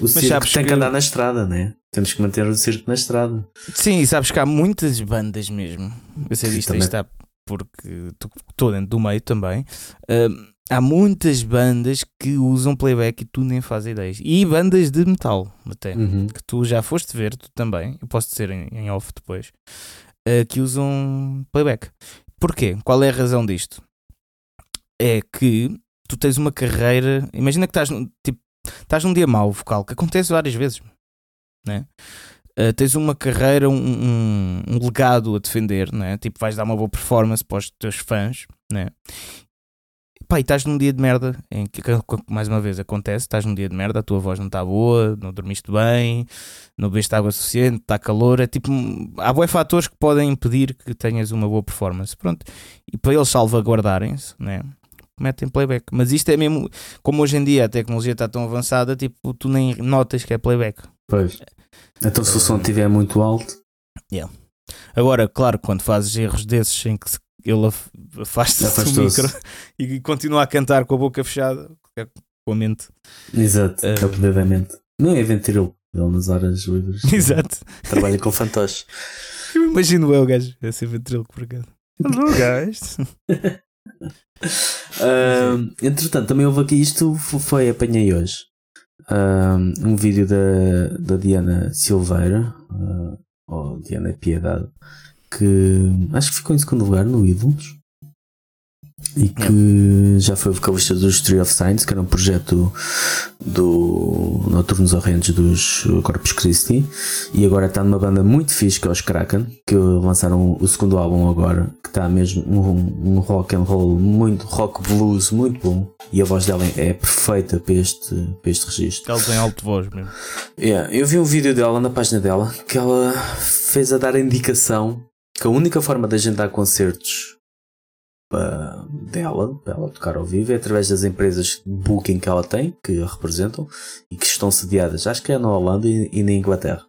[SPEAKER 2] O circo tem que...
[SPEAKER 3] que-
[SPEAKER 2] andar na estrada, né? Temos que manter o circo na estrada.
[SPEAKER 3] Sim, e sabes que há muitas bandas mesmo. Eu sei disto, está porque estou dentro do meio também. Ahm, há muitas bandas que usam playback e tu nem fazes ideias. E bandas de metal, até.
[SPEAKER 2] Uhum.
[SPEAKER 3] que tu já foste ver, tu também, eu posso dizer em, em off depois, uh, que usam playback. Porquê? Qual é a razão disto? É que tu tens uma carreira. Imagina que estás, tipo, estás num dia mau vocal, que acontece várias vezes, né? Uh, tens uma carreira, um, um, um, legado a defender, né? tipo, vais dar uma boa performance para os teus fãs, né? Pá, e estás num dia de merda, em que, mais uma vez, acontece, estás num dia de merda, a tua voz não está boa, não dormiste bem, não bebeste água suficiente, está calor, é tipo, há bons fatores que podem impedir que tenhas uma boa performance, pronto, e para eles salvaguardarem-se, né, metem playback, mas isto é mesmo, como hoje em dia a tecnologia está tão avançada, tipo, tu nem notas que é playback.
[SPEAKER 2] Pois, então se o som estiver muito alto...
[SPEAKER 3] Yeah. Agora, claro, quando fazes erros desses em que ele afasta-se do micro e continua a cantar com a boca fechada, é com a mente.
[SPEAKER 2] Exato, uh, é o poder da mente. Não é ventrilo, ele nas horas livres.
[SPEAKER 3] Exato.
[SPEAKER 2] Trabalha com fantoches.
[SPEAKER 3] Eu imagino eu, gajo, a ser ventrilo por acaso. Guys.
[SPEAKER 2] Uh, entretanto, também houve aqui isto, foi apanhei hoje. Uh, um vídeo da, da Diana Silveira, uh, ou Diana Piedade, que acho que ficou em segundo lugar no Ídolos e que já foi vocalista dos Tree of Signs, que era um projeto do Noturnos Horrendos dos Corpus Christi, e agora está numa banda muito fixe que é os Kraken, que lançaram o segundo álbum agora, que está mesmo um, um rock and roll muito rock blues muito bom, e a voz dela é perfeita para este, para este registro.
[SPEAKER 3] Ela tem alto voz mesmo.
[SPEAKER 2] Yeah, eu vi um vídeo dela na página dela que ela fez a dar a indicação que a única forma de agendar concertos para dela, para ela tocar ao vivo, é através das empresas booking que ela tem, que a representam e que estão sediadas, acho que é na Holanda e, na Inglaterra.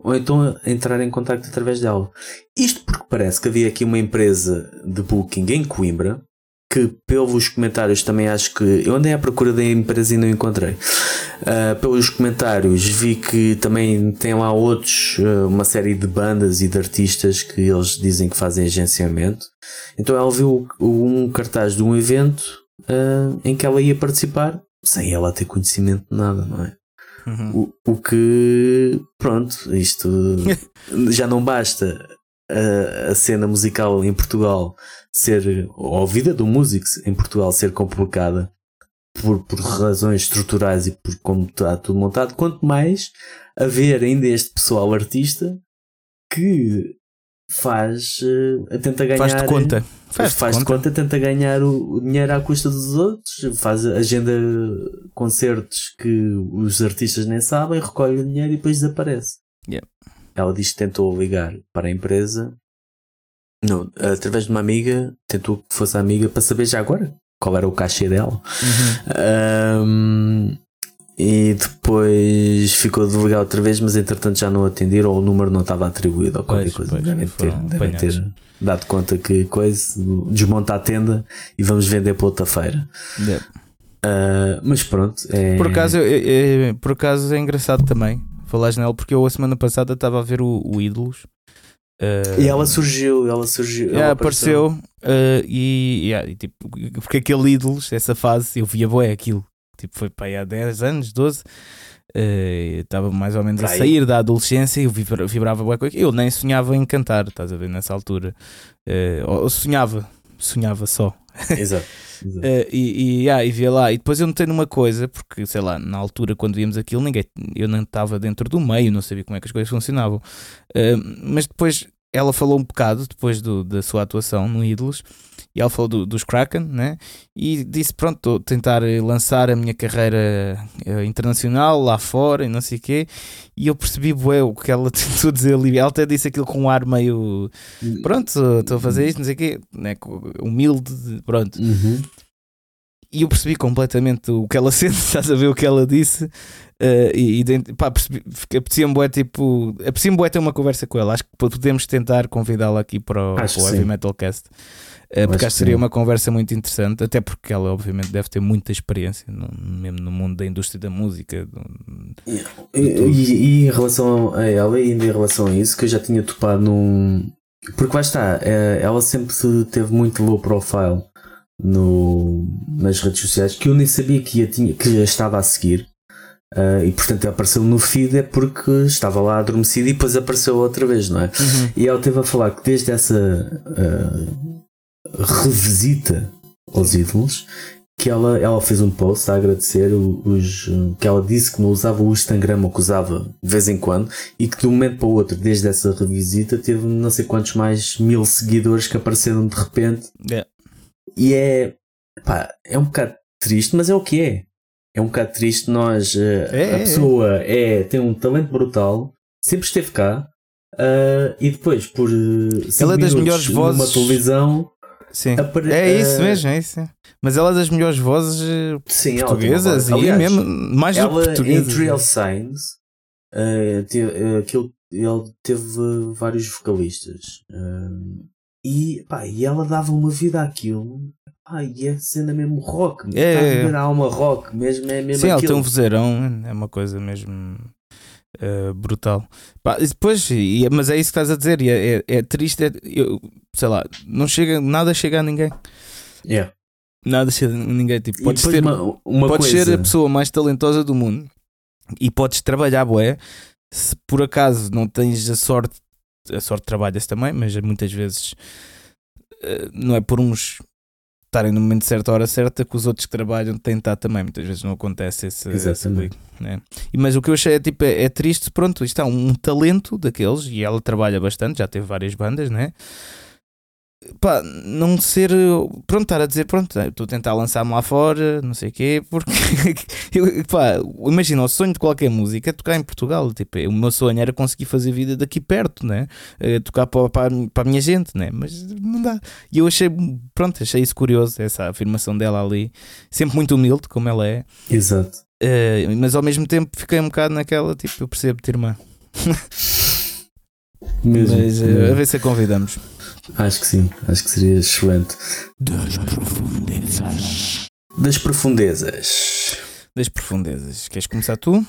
[SPEAKER 2] Ou então entrar em contato através dela. Isto porque parece que havia aqui uma empresa de booking em Coimbra que pelos comentários também acho que eu andei à procura da empresa e não encontrei. Uh, pelos comentários vi que também tem lá outros, uh, uma série de bandas e de artistas que eles dizem que fazem agenciamento. Então ela viu um cartaz de um evento uh, em que ela ia participar sem ela ter conhecimento de nada, não é? Uhum. O, o que, pronto, isto já não basta a, a cena musical em Portugal ser, ou a vida do músico em Portugal ser complicada por, por razões estruturais e por como está tudo montado, quanto mais haver ainda este pessoal artista que faz, uh, tenta ganhar.
[SPEAKER 3] Faz de conta.
[SPEAKER 2] Faz, faz de conta. conta, tenta ganhar o, o, dinheiro à custa dos outros, faz agenda concertos que os artistas nem sabem, recolhe o dinheiro e depois desaparece.
[SPEAKER 3] Yeah.
[SPEAKER 2] Ela diz que tentou ligar para a empresa não, através de uma amiga, tentou que fosse a amiga para saber já agora qual era o cachê dela. Uhum. Um, e depois ficou de ligar outra vez, mas entretanto já não atenderam ou o número não estava atribuído ou qualquer pois, coisa. Pois, devem ter, devem ter dado conta que coisa, desmonta a tenda e vamos vender para outra feira. Yeah. Uh, mas pronto. É...
[SPEAKER 3] Por, acaso, é, é, por acaso é engraçado também falares nela, porque eu a semana passada estava a ver o, o Ídolos
[SPEAKER 2] Uh, e ela surgiu, ela surgiu.
[SPEAKER 3] Ela apareceu, apareceu uh, e, yeah, e, tipo, porque aquele ídolos, essa fase, eu via boé aquilo. Tipo, foi para aí há 10 anos, 12. Uh, estava mais ou menos a sair da adolescência e eu vibrava bué com aquilo. Eu nem sonhava em cantar, estás a ver, nessa altura. Uh, sonhava, sonhava só.
[SPEAKER 2] Exato.
[SPEAKER 3] Uh, e, e, ah, e via lá, e depois eu notei numa coisa, porque sei lá, na altura quando víamos aquilo, ninguém, eu não estava dentro do meio, não sabia como é que as coisas funcionavam. Uh, mas depois ela falou um bocado, depois do, da sua atuação no Ídolos, e ela falou do, dos Kraken, né? E disse: Pronto, estou a tentar lançar a minha carreira uh, internacional lá fora e não sei o quê. E eu percebi, bué, o que ela tentou dizer ali. Ela até disse aquilo com um ar meio. Pronto, estou a fazer isto, não sei o quê, né? humilde, pronto.
[SPEAKER 2] Uhum.
[SPEAKER 3] E eu percebi completamente o que ela sente, estás a ver o que ela disse. Uh, e, e pá, apetecia-me bué, tipo, apetecia-me bué ter uma conversa com ela. Acho que podemos tentar convidá-la aqui para o, para o Heavy Metal Cast. Uh, porque acho que seria sim. uma conversa muito interessante, até porque ela obviamente deve ter muita experiência, no, mesmo no mundo da indústria da música. Do,
[SPEAKER 2] e, e, e, em relação a ela, e ainda em relação a isso, que eu já tinha topado num. Porque lá está, é, ela sempre teve muito low profile no, nas redes sociais que eu nem sabia que, ia, tinha, que a estava a seguir. Uh, e portanto apareceu no feed é porque estava lá adormecido e depois apareceu outra vez, não é?
[SPEAKER 3] Uhum.
[SPEAKER 2] E ela teve a falar que desde essa uh, revisita aos ídolos que ela, ela fez um post a agradecer os, que ela disse que não usava o Instagram ou que usava de vez em quando e que de um momento para o outro, desde essa revisita, teve não sei quantos mais mil seguidores que apareceram de repente.
[SPEAKER 3] Yeah.
[SPEAKER 2] E é pá, é um bocado triste, mas é o que é. É um bocado triste nós uh,
[SPEAKER 3] É,
[SPEAKER 2] a
[SPEAKER 3] é,
[SPEAKER 2] pessoa é. tem um talento brutal, sempre esteve cá. uh, e depois por cinco
[SPEAKER 3] Ela é das melhores
[SPEAKER 2] numa
[SPEAKER 3] vozes-
[SPEAKER 2] televisão
[SPEAKER 3] Sim.
[SPEAKER 2] apare-
[SPEAKER 3] É isso mesmo, é isso. Mas ela é das melhores vozes eh,
[SPEAKER 2] sim, ela
[SPEAKER 3] portuguesas
[SPEAKER 2] voz-
[SPEAKER 3] e
[SPEAKER 2] Aliás,
[SPEAKER 3] mesmo mais do que
[SPEAKER 2] ela em. Trial Signs uh, uh, aquilo- ele teve vários vocalistas e, pá, e ela dava uma vida àquilo pá, e é cena mesmo rock
[SPEAKER 3] É, é, é.
[SPEAKER 2] viver a alma rock mesmo, é mesmo
[SPEAKER 3] Sim, ela tem
[SPEAKER 2] aquilo
[SPEAKER 3] um vozeirão, é uma coisa mesmo eh, brutal. Pá, depois, e- mas é isso que estás a dizer, e é, é- é triste, é- eu, sei lá, não chega, nada chega a ninguém.
[SPEAKER 2] Yeah.
[SPEAKER 3] Nada chega a ninguém. Tipo, podes ter,
[SPEAKER 2] uma, uma
[SPEAKER 3] podes
[SPEAKER 2] coisa
[SPEAKER 3] ser a pessoa mais talentosa do mundo e podes trabalhar, boé. Se por acaso não tens a sorte, a sorte trabalha-se também, mas muitas vezes eh, não é por uns estarem no momento certo, à hora certa, que os outros que trabalham têm de estar também. Muitas vezes não acontece esse, esse clique, né? Mas o que eu achei é tipo, é, é triste, pronto, isto é um, talento daqueles e ela trabalha bastante, já teve várias bandas, né? Pá, não ser. Pronto, estar a dizer, pronto, estou a tentar lançar-me lá fora, não sei o quê, porque. pá, imagina, o sonho de qualquer música é tocar em Portugal. Tipo, o meu sonho era conseguir fazer vida daqui perto, né? Eh, Tocar para, para, a- para a minha gente, né? Mas não dá. E eu achei, pronto, achei isso curioso, essa afirmação dela ali. Sempre muito humilde, como ela é.
[SPEAKER 2] exato
[SPEAKER 3] Eh, mas ao mesmo tempo fiquei um bocado naquela, tipo, eu percebo-te, irmã.
[SPEAKER 2] mesmo,
[SPEAKER 3] Mas
[SPEAKER 2] mesmo.
[SPEAKER 3] a ver se a convidamos.
[SPEAKER 2] acho que sim, acho que seria excelente
[SPEAKER 1] Das profundezas.
[SPEAKER 2] das profundezas
[SPEAKER 3] Das profundezas. Queres começar tu?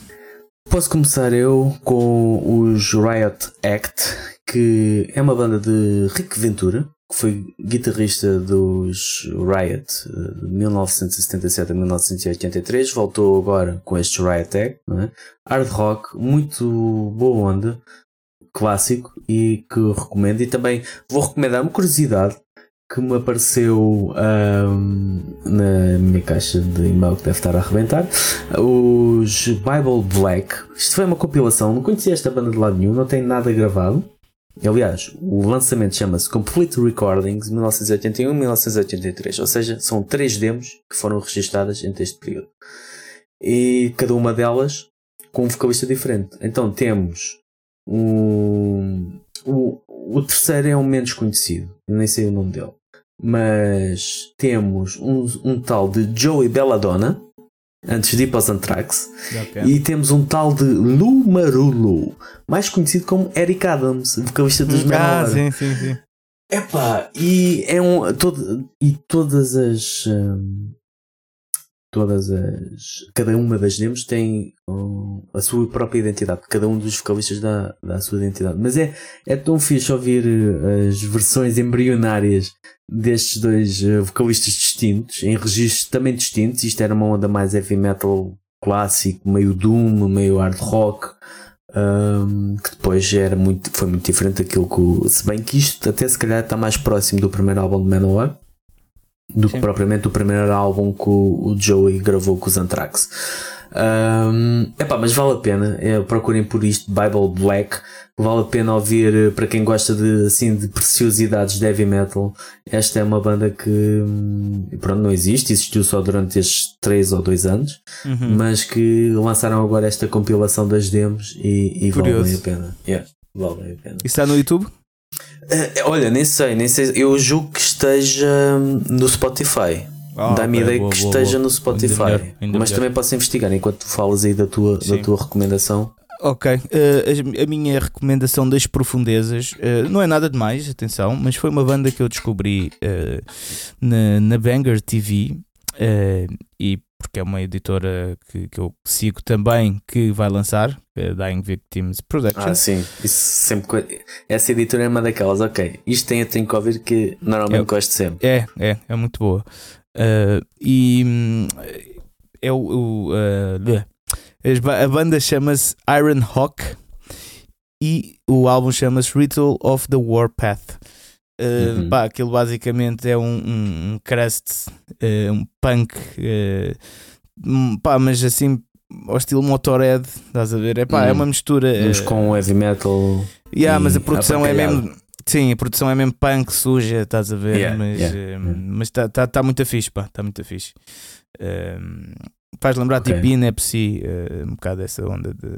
[SPEAKER 2] Posso começar eu com os Riot Act, que é uma banda de Rick Ventura, que foi guitarrista dos Riot eh, de 1977 a 1983, voltou agora com estes Riot Act, não é? hard rock, muito boa onda, clássico e que recomendo. E também vou recomendar uma curiosidade que me apareceu ahm, na minha caixa de e-mail que deve estar a arrebentar. Os Bible Black. Isto foi uma compilação, não conhecia esta banda de lado nenhum, não tem nada gravado. Aliás, o lançamento chama-se Complete Recordings 1981-1983, ou seja, são três demos que foram registadas entre este período. E cada uma delas com um vocalista diferente. Então temos um. O, o terceiro é o menos conhecido, eu nem sei o nome dele. Mas temos um, um tal de Joey Belladonna, antes de ir para os Anthrax, e temos um tal de Lou Marulu, mais conhecido como Eric Adams, vocalista dos
[SPEAKER 3] ah,
[SPEAKER 2] Manowar.
[SPEAKER 3] sim, sim, sim.
[SPEAKER 2] Epá, e é um. Todo, e todas as. hum, todas as. Cada uma das demos tem a sua própria identidade. Cada um dos vocalistas dá, dá a sua identidade. Mas é, é tão fixe ouvir eh, as versões embrionárias destes dois eh, vocalistas distintos, em registros também distintos. Isto era uma onda mais heavy metal clássico, meio doom, meio hard rock. hum, que depois era muito, foi muito diferente daquilo que se bem que isto até se calhar está mais próximo do primeiro álbum de Manowar do que propriamente o primeiro álbum que o, o Joey gravou com os Anthrax. Um, epá, mas vale a pena, é, procurem por isto, Bible Black. Vale a pena ouvir eh, para quem gosta de, assim, de preciosidades de heavy metal. Esta é uma banda que hum, pronto, não existe, existiu só durante estes 3 ou 2 anos,
[SPEAKER 3] Uhum.
[SPEAKER 2] mas que lançaram agora esta compilação das demos e, e
[SPEAKER 3] Curioso.
[SPEAKER 2] a pena. Yeah, valem a pena.
[SPEAKER 3] Isso está no YouTube?
[SPEAKER 2] Eh, olha, nem sei, nem sei. Eu julgo que esteja no Spotify.
[SPEAKER 3] Ah,
[SPEAKER 2] Dá-me
[SPEAKER 3] ok,
[SPEAKER 2] ideia
[SPEAKER 3] boa,
[SPEAKER 2] que
[SPEAKER 3] boa,
[SPEAKER 2] esteja
[SPEAKER 3] boa.
[SPEAKER 2] no Spotify.
[SPEAKER 3] Ainda melhor, ainda
[SPEAKER 2] mas
[SPEAKER 3] melhor.
[SPEAKER 2] também posso investigar enquanto tu falas aí da tua, da tua recomendação.
[SPEAKER 3] Ok, eh, a, a minha recomendação das profundezas eh, não é nada demais, atenção, mas foi uma banda que eu descobri eh, na, na Banger TV e porque é uma editora que, que eu sigo também que vai lançar, eh, Dying Victims Production.
[SPEAKER 2] Ah, sim. Isso sempre. Essa editora é uma daquelas, ok. Isto tem, eu tenho que ouvir que normalmente
[SPEAKER 3] Eu-
[SPEAKER 2] gosto sempre.
[SPEAKER 3] É, é, é muito boa. Uh, e hum, é o. o, uh, A banda chama-se Iron Hawk e o álbum chama-se Ritual of the Warpath. Uh,
[SPEAKER 2] Uhum.
[SPEAKER 3] pá, aquilo basicamente é um, um, um crust, uh, um punk, uh, pá, mas assim ao estilo Motorhead, estás a ver? É pá, é
[SPEAKER 2] Hum.
[SPEAKER 3] uma mistura. Uh,
[SPEAKER 2] com heavy metal.
[SPEAKER 3] Yeah, mas a produção é mesmo. Sim, a produção é mesmo punk suja, estás a ver?
[SPEAKER 2] Yeah,
[SPEAKER 3] mas
[SPEAKER 2] yeah,
[SPEAKER 3] eh,
[SPEAKER 2] yeah.
[SPEAKER 3] mas está tá, tá muito fixe, pá, está muito fixe. Faz lembrar
[SPEAKER 2] Ok.
[SPEAKER 3] tipo Inepsy, eh, um bocado essa onda de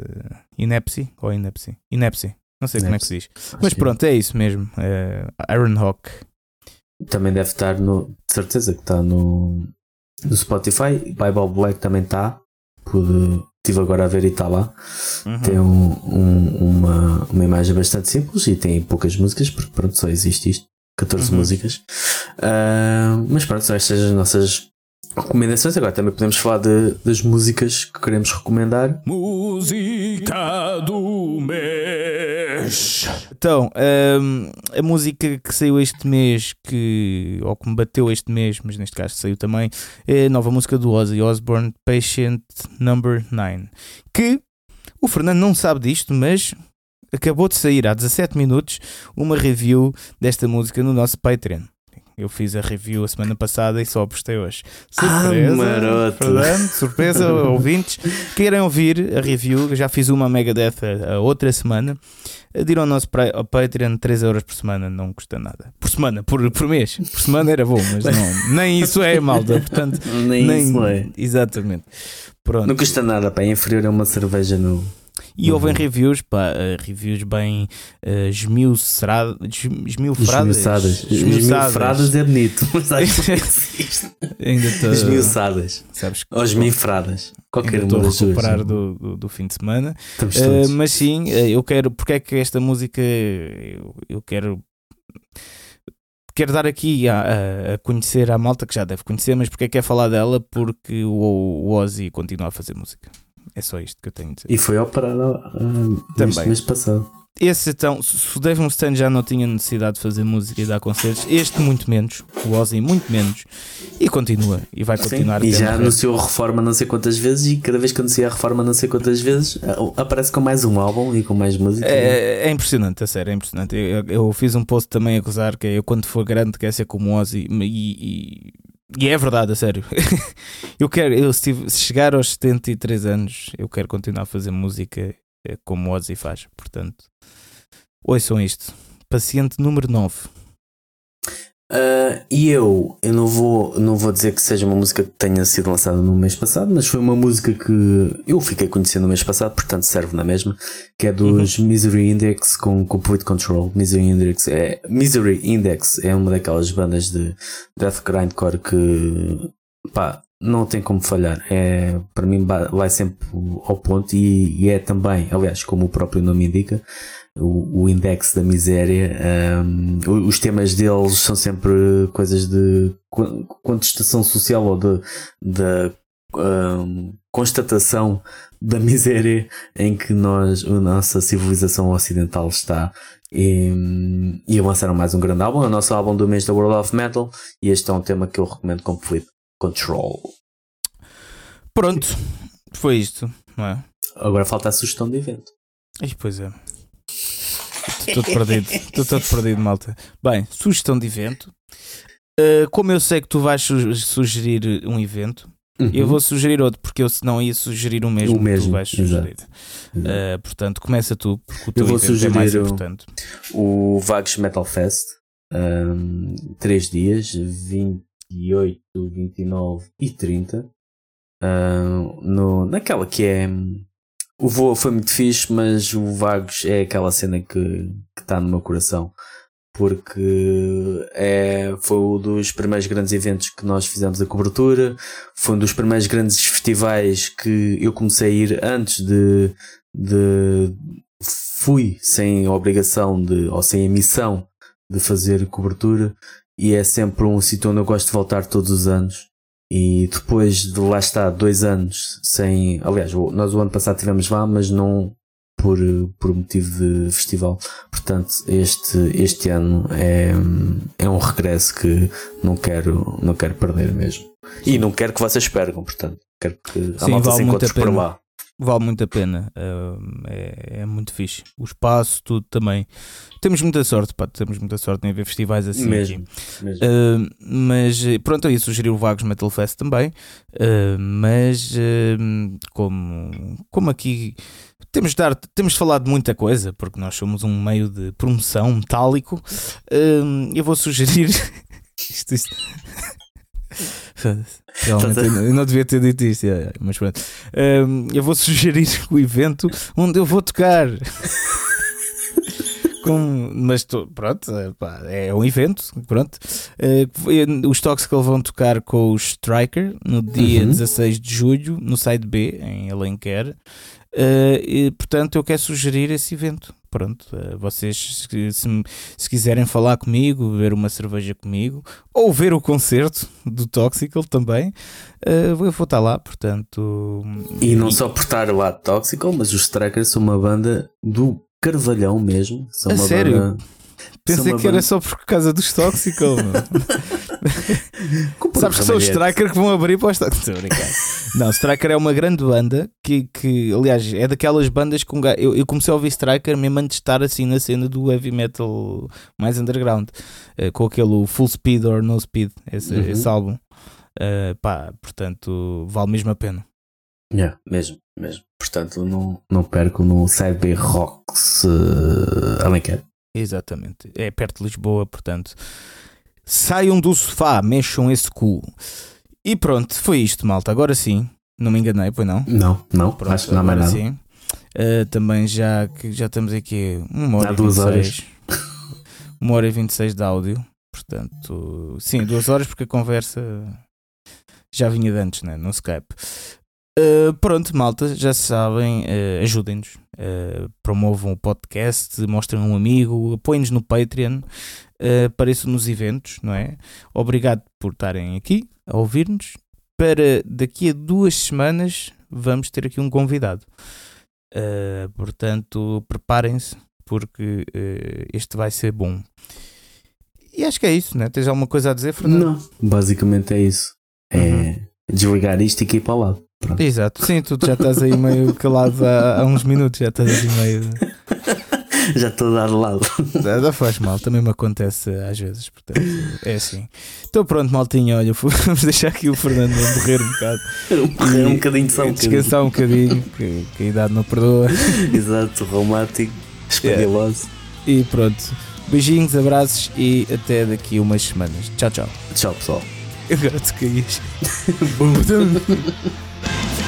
[SPEAKER 3] Inepsy ou Inepsy? Inepsy, não sei como é que se diz.
[SPEAKER 2] Acho
[SPEAKER 3] Mas
[SPEAKER 2] que
[SPEAKER 3] pronto, é isso mesmo. eh, Iron Hawk.
[SPEAKER 2] Também deve estar no. De certeza que está no, no Spotify. Bible Black também está. Pude- Estive agora a ver e está lá.
[SPEAKER 3] Uhum.
[SPEAKER 2] Tem um- um- uma, uma imagem bastante simples e tem poucas músicas, porque pronto, só existe isto. 14
[SPEAKER 3] Uhum.
[SPEAKER 2] músicas. Ah, mas pronto, são estas as nossas recomendações. Agora também podemos falar de- das músicas que queremos recomendar.
[SPEAKER 1] Música do mês.
[SPEAKER 3] Então, ehm, a música que saiu este mês, que, ou que me bateu este mês, mas neste caso saiu também, é a nova música do Ozzy Osbourne, Patient Number 9. Que o Fernando não sabe disto, mas acabou de sair há 17 minutos uma review desta música no nosso Patreon. Eu fiz a review a semana passada e só postei hoje. Surpresa,
[SPEAKER 2] Ah, maroto.
[SPEAKER 3] Surpresa, ouvintes. Querem ouvir a review? Já fiz uma Megadeth a, a outra semana. Adira ao nosso ao Patreon 3 euros por semana, não custa nada. Por semana, por, por mês. Por semana era bom, mas não, nem isso é malta. Portanto,
[SPEAKER 2] Nem,
[SPEAKER 3] nem,
[SPEAKER 2] isso é.
[SPEAKER 3] Exatamente. Pronto.
[SPEAKER 2] Não custa nada, pá. É inferior a uma cerveja no.
[SPEAKER 3] E houve
[SPEAKER 2] Uhum.
[SPEAKER 3] reviews, pá, eh, reviews bem uh, esmiuçadas, esmiuçadas,
[SPEAKER 2] Esmiuçadas. É bonito. Mas que existe.
[SPEAKER 3] Ainda estou,
[SPEAKER 2] Esmiuçadas.
[SPEAKER 3] sabes que
[SPEAKER 2] Ou esmifradas. Qualquer uma
[SPEAKER 3] a
[SPEAKER 2] das
[SPEAKER 3] recuperar do, do, do fim de semana. Uh, mas sim, eu quero. Porque é que esta música eu, eu quero. Quero dar aqui a, a- a conhecer à malta que já deve conhecer, mas porque é que é falar dela? Porque o, o Ozzy continua a fazer música. É só isto que eu tenho a dizer.
[SPEAKER 2] E foi operado ah,
[SPEAKER 3] Também.
[SPEAKER 2] mês passado.
[SPEAKER 3] Esse então, se o Dave Mustaine já não tinha necessidade de fazer música e dar concertos, este muito menos, o Ozzy muito menos, e continua, e vai continuar
[SPEAKER 2] e
[SPEAKER 3] até
[SPEAKER 2] já anunciou a reforma não sei quantas vezes e cada vez que anuncia a reforma não sei quantas vezes ah, aparece com mais um álbum e com mais música.
[SPEAKER 3] É, é impressionante, a sério, é impressionante. Eu, eu fiz um post também a acusar que é eu quando for grande quero ser como o Ozzy e, e, e é verdade, a sério. eu quero, eu, se, se chegar aos 73 anos, eu quero continuar a fazer música eh, como o Ozzy faz. Portanto, ouçam isto. Paciente número 9.
[SPEAKER 2] Ah, e eu, eu não vou, não vou dizer que seja uma música que tenha sido lançada no mês passado, mas foi uma música que eu fiquei conhecendo no mês passado, portanto serve na mesma, que é dos Misery Index com Complete Control. Misery Index é, Misery Index é uma daquelas bandas de death grindcore que pá, não tem como falhar. É, para mim vai sempre ao ponto e, e é também, aliás, como o próprio nome indica, o, o index da miséria. um, os temas deles são sempre coisas de co- contestação social ou de, de um, constatação da miséria em que nós, a nossa civilização ocidental está. E, e avançaram mais um grande álbum, o nosso álbum do mês da World of Metal, e este é um tema que eu recomendo Complete Control.
[SPEAKER 3] Pronto, foi isto, não é?
[SPEAKER 2] Agora falta a sugestão de evento.
[SPEAKER 3] Ih, pois é. Estou todo perdido. Estou todo perdido, malta. Bem, sugestão de evento. Uh, como eu sei que tu vais su- sugerir um evento, eu vou sugerir outro, porque eu senão ia sugerir o mesmo,
[SPEAKER 2] Uhum. O
[SPEAKER 3] que tu
[SPEAKER 2] mesmo,
[SPEAKER 3] vais sugerir. Uh, portanto, começa tu, porque o teu
[SPEAKER 2] vou
[SPEAKER 3] evento é mais
[SPEAKER 2] sugerir o-
[SPEAKER 3] importante.
[SPEAKER 2] o Vagos Metal Fest, um, três dias, 28, 29 e 30, um, no, naquela que é. O voo foi muito fixe, mas o Vagos é aquela cena que está no meu coração. Porque é, foi um dos primeiros grandes eventos que nós fizemos a cobertura, foi um dos primeiros grandes festivais que eu comecei a ir antes de, de fui sem obrigação de, ou sem a missão de fazer cobertura e é sempre um sítio onde eu gosto de voltar todos os anos. E depois de lá estar dois anos sem. Aliás, nós o ano passado estivemos lá, mas não por, por motivo de festival. Portanto, este, este ano é, é um regresso que não quero, não quero perder mesmo. E não quero que vocês percam, portanto, quero que a
[SPEAKER 3] Sim,
[SPEAKER 2] malta
[SPEAKER 3] vale
[SPEAKER 2] se encontre por lá.
[SPEAKER 3] Vale muito a pena. Uh, é, é, muito fixe. O espaço, tudo também. Temos muita sorte, pá, temos muita sorte em ver festivais assim.
[SPEAKER 2] Mesmo. mesmo.
[SPEAKER 3] Uh, mas pronto, eu ia sugerir o Vagos Metal Fest também. Uh, mas como, como aqui temos de, dar, temos de falar de muita coisa, porque nós somos um meio de promoção metálico. eu vou sugerir. isto, isto. Realmente, eu não devia ter dito isto, mas pronto. Um, eu vou sugerir o evento onde eu vou tocar. Com, mas tô, pronto, é, pá, é um evento. Pronto. Uh, os Toxical vão tocar com o Striker no dia uhum. 16 de julho no site B, em Alenquer. Uh, e, portanto, eu quero sugerir esse evento. Pronto, uh, vocês, se, se, se, quiserem falar comigo, ver uma cerveja comigo, ou ver o concerto do Toxical também, uh, eu vou estar lá. Portanto,
[SPEAKER 2] e não só por estar lá Toxical, mas os Strikers são uma banda do Carvalhão mesmo. São
[SPEAKER 3] a
[SPEAKER 2] uma
[SPEAKER 3] sério?
[SPEAKER 2] Banda...
[SPEAKER 3] Pensei que era só por causa dos Toxical. Sabes que são os Striker que vão abrir para os Não, Striker é uma grande banda que, que aliás, é daquelas bandas com. Eu, eu comecei a ouvir Striker mesmo antes de estar assim na cena do heavy metal mais underground, uh, com aquele Full Speed or No Speed, esse, uhum. esse álbum. Uh, pá, portanto, vale mesmo a pena.
[SPEAKER 2] Yeah, mesmo, mesmo. Portanto, não, não perco no Side Rocks uh, Alenquer.
[SPEAKER 3] Exatamente, é perto de Lisboa, portanto Saiam do sofá, mexam esse cu. E pronto, foi isto, malta. Agora sim, não me enganei, pois não?
[SPEAKER 2] Não, não, pronto, acho que não há mais nada. Sim.
[SPEAKER 3] Uh, também já que já estamos aqui uma hora Há duas 26, horas. Uma hora e 26 de áudio. Portanto, sim, duas horas porque a conversa já vinha de antes, né? no Skype. Uh, pronto, malta, já sabem, uh, ajudem-nos, uh, promovam o podcast, mostrem um amigo, apoiem-nos no Patreon, apareçam nos eventos, não é? Obrigado por estarem aqui a ouvir-nos. Para daqui a duas semanas vamos ter aqui um convidado. portanto, preparem-se porque este vai ser bom. E acho que é isso, né? Tens alguma coisa a dizer, Fernando?
[SPEAKER 2] Não, basicamente é isso. É uhum. desligar isto e ir para lá.
[SPEAKER 3] Pronto. Exato, sim, tu já estás aí meio calado há, há uns minutos, já estás aí meio.
[SPEAKER 2] já estou a dar lado.
[SPEAKER 3] Não faz mal, também me acontece às vezes, portanto, é assim. Então pronto, maltinho, olha, vamos deixar aqui o Fernando morrer um bocado.
[SPEAKER 2] Morrer um bocadinho só um
[SPEAKER 3] Descansar um bocadinho, que, que, a idade não perdoa.
[SPEAKER 2] Exato, reumático, espandiloso.
[SPEAKER 3] Yeah. E pronto, beijinhos, abraços e até daqui umas semanas. Tchau, tchau.
[SPEAKER 2] Tchau, pessoal.
[SPEAKER 3] Agora te caís. Thanks.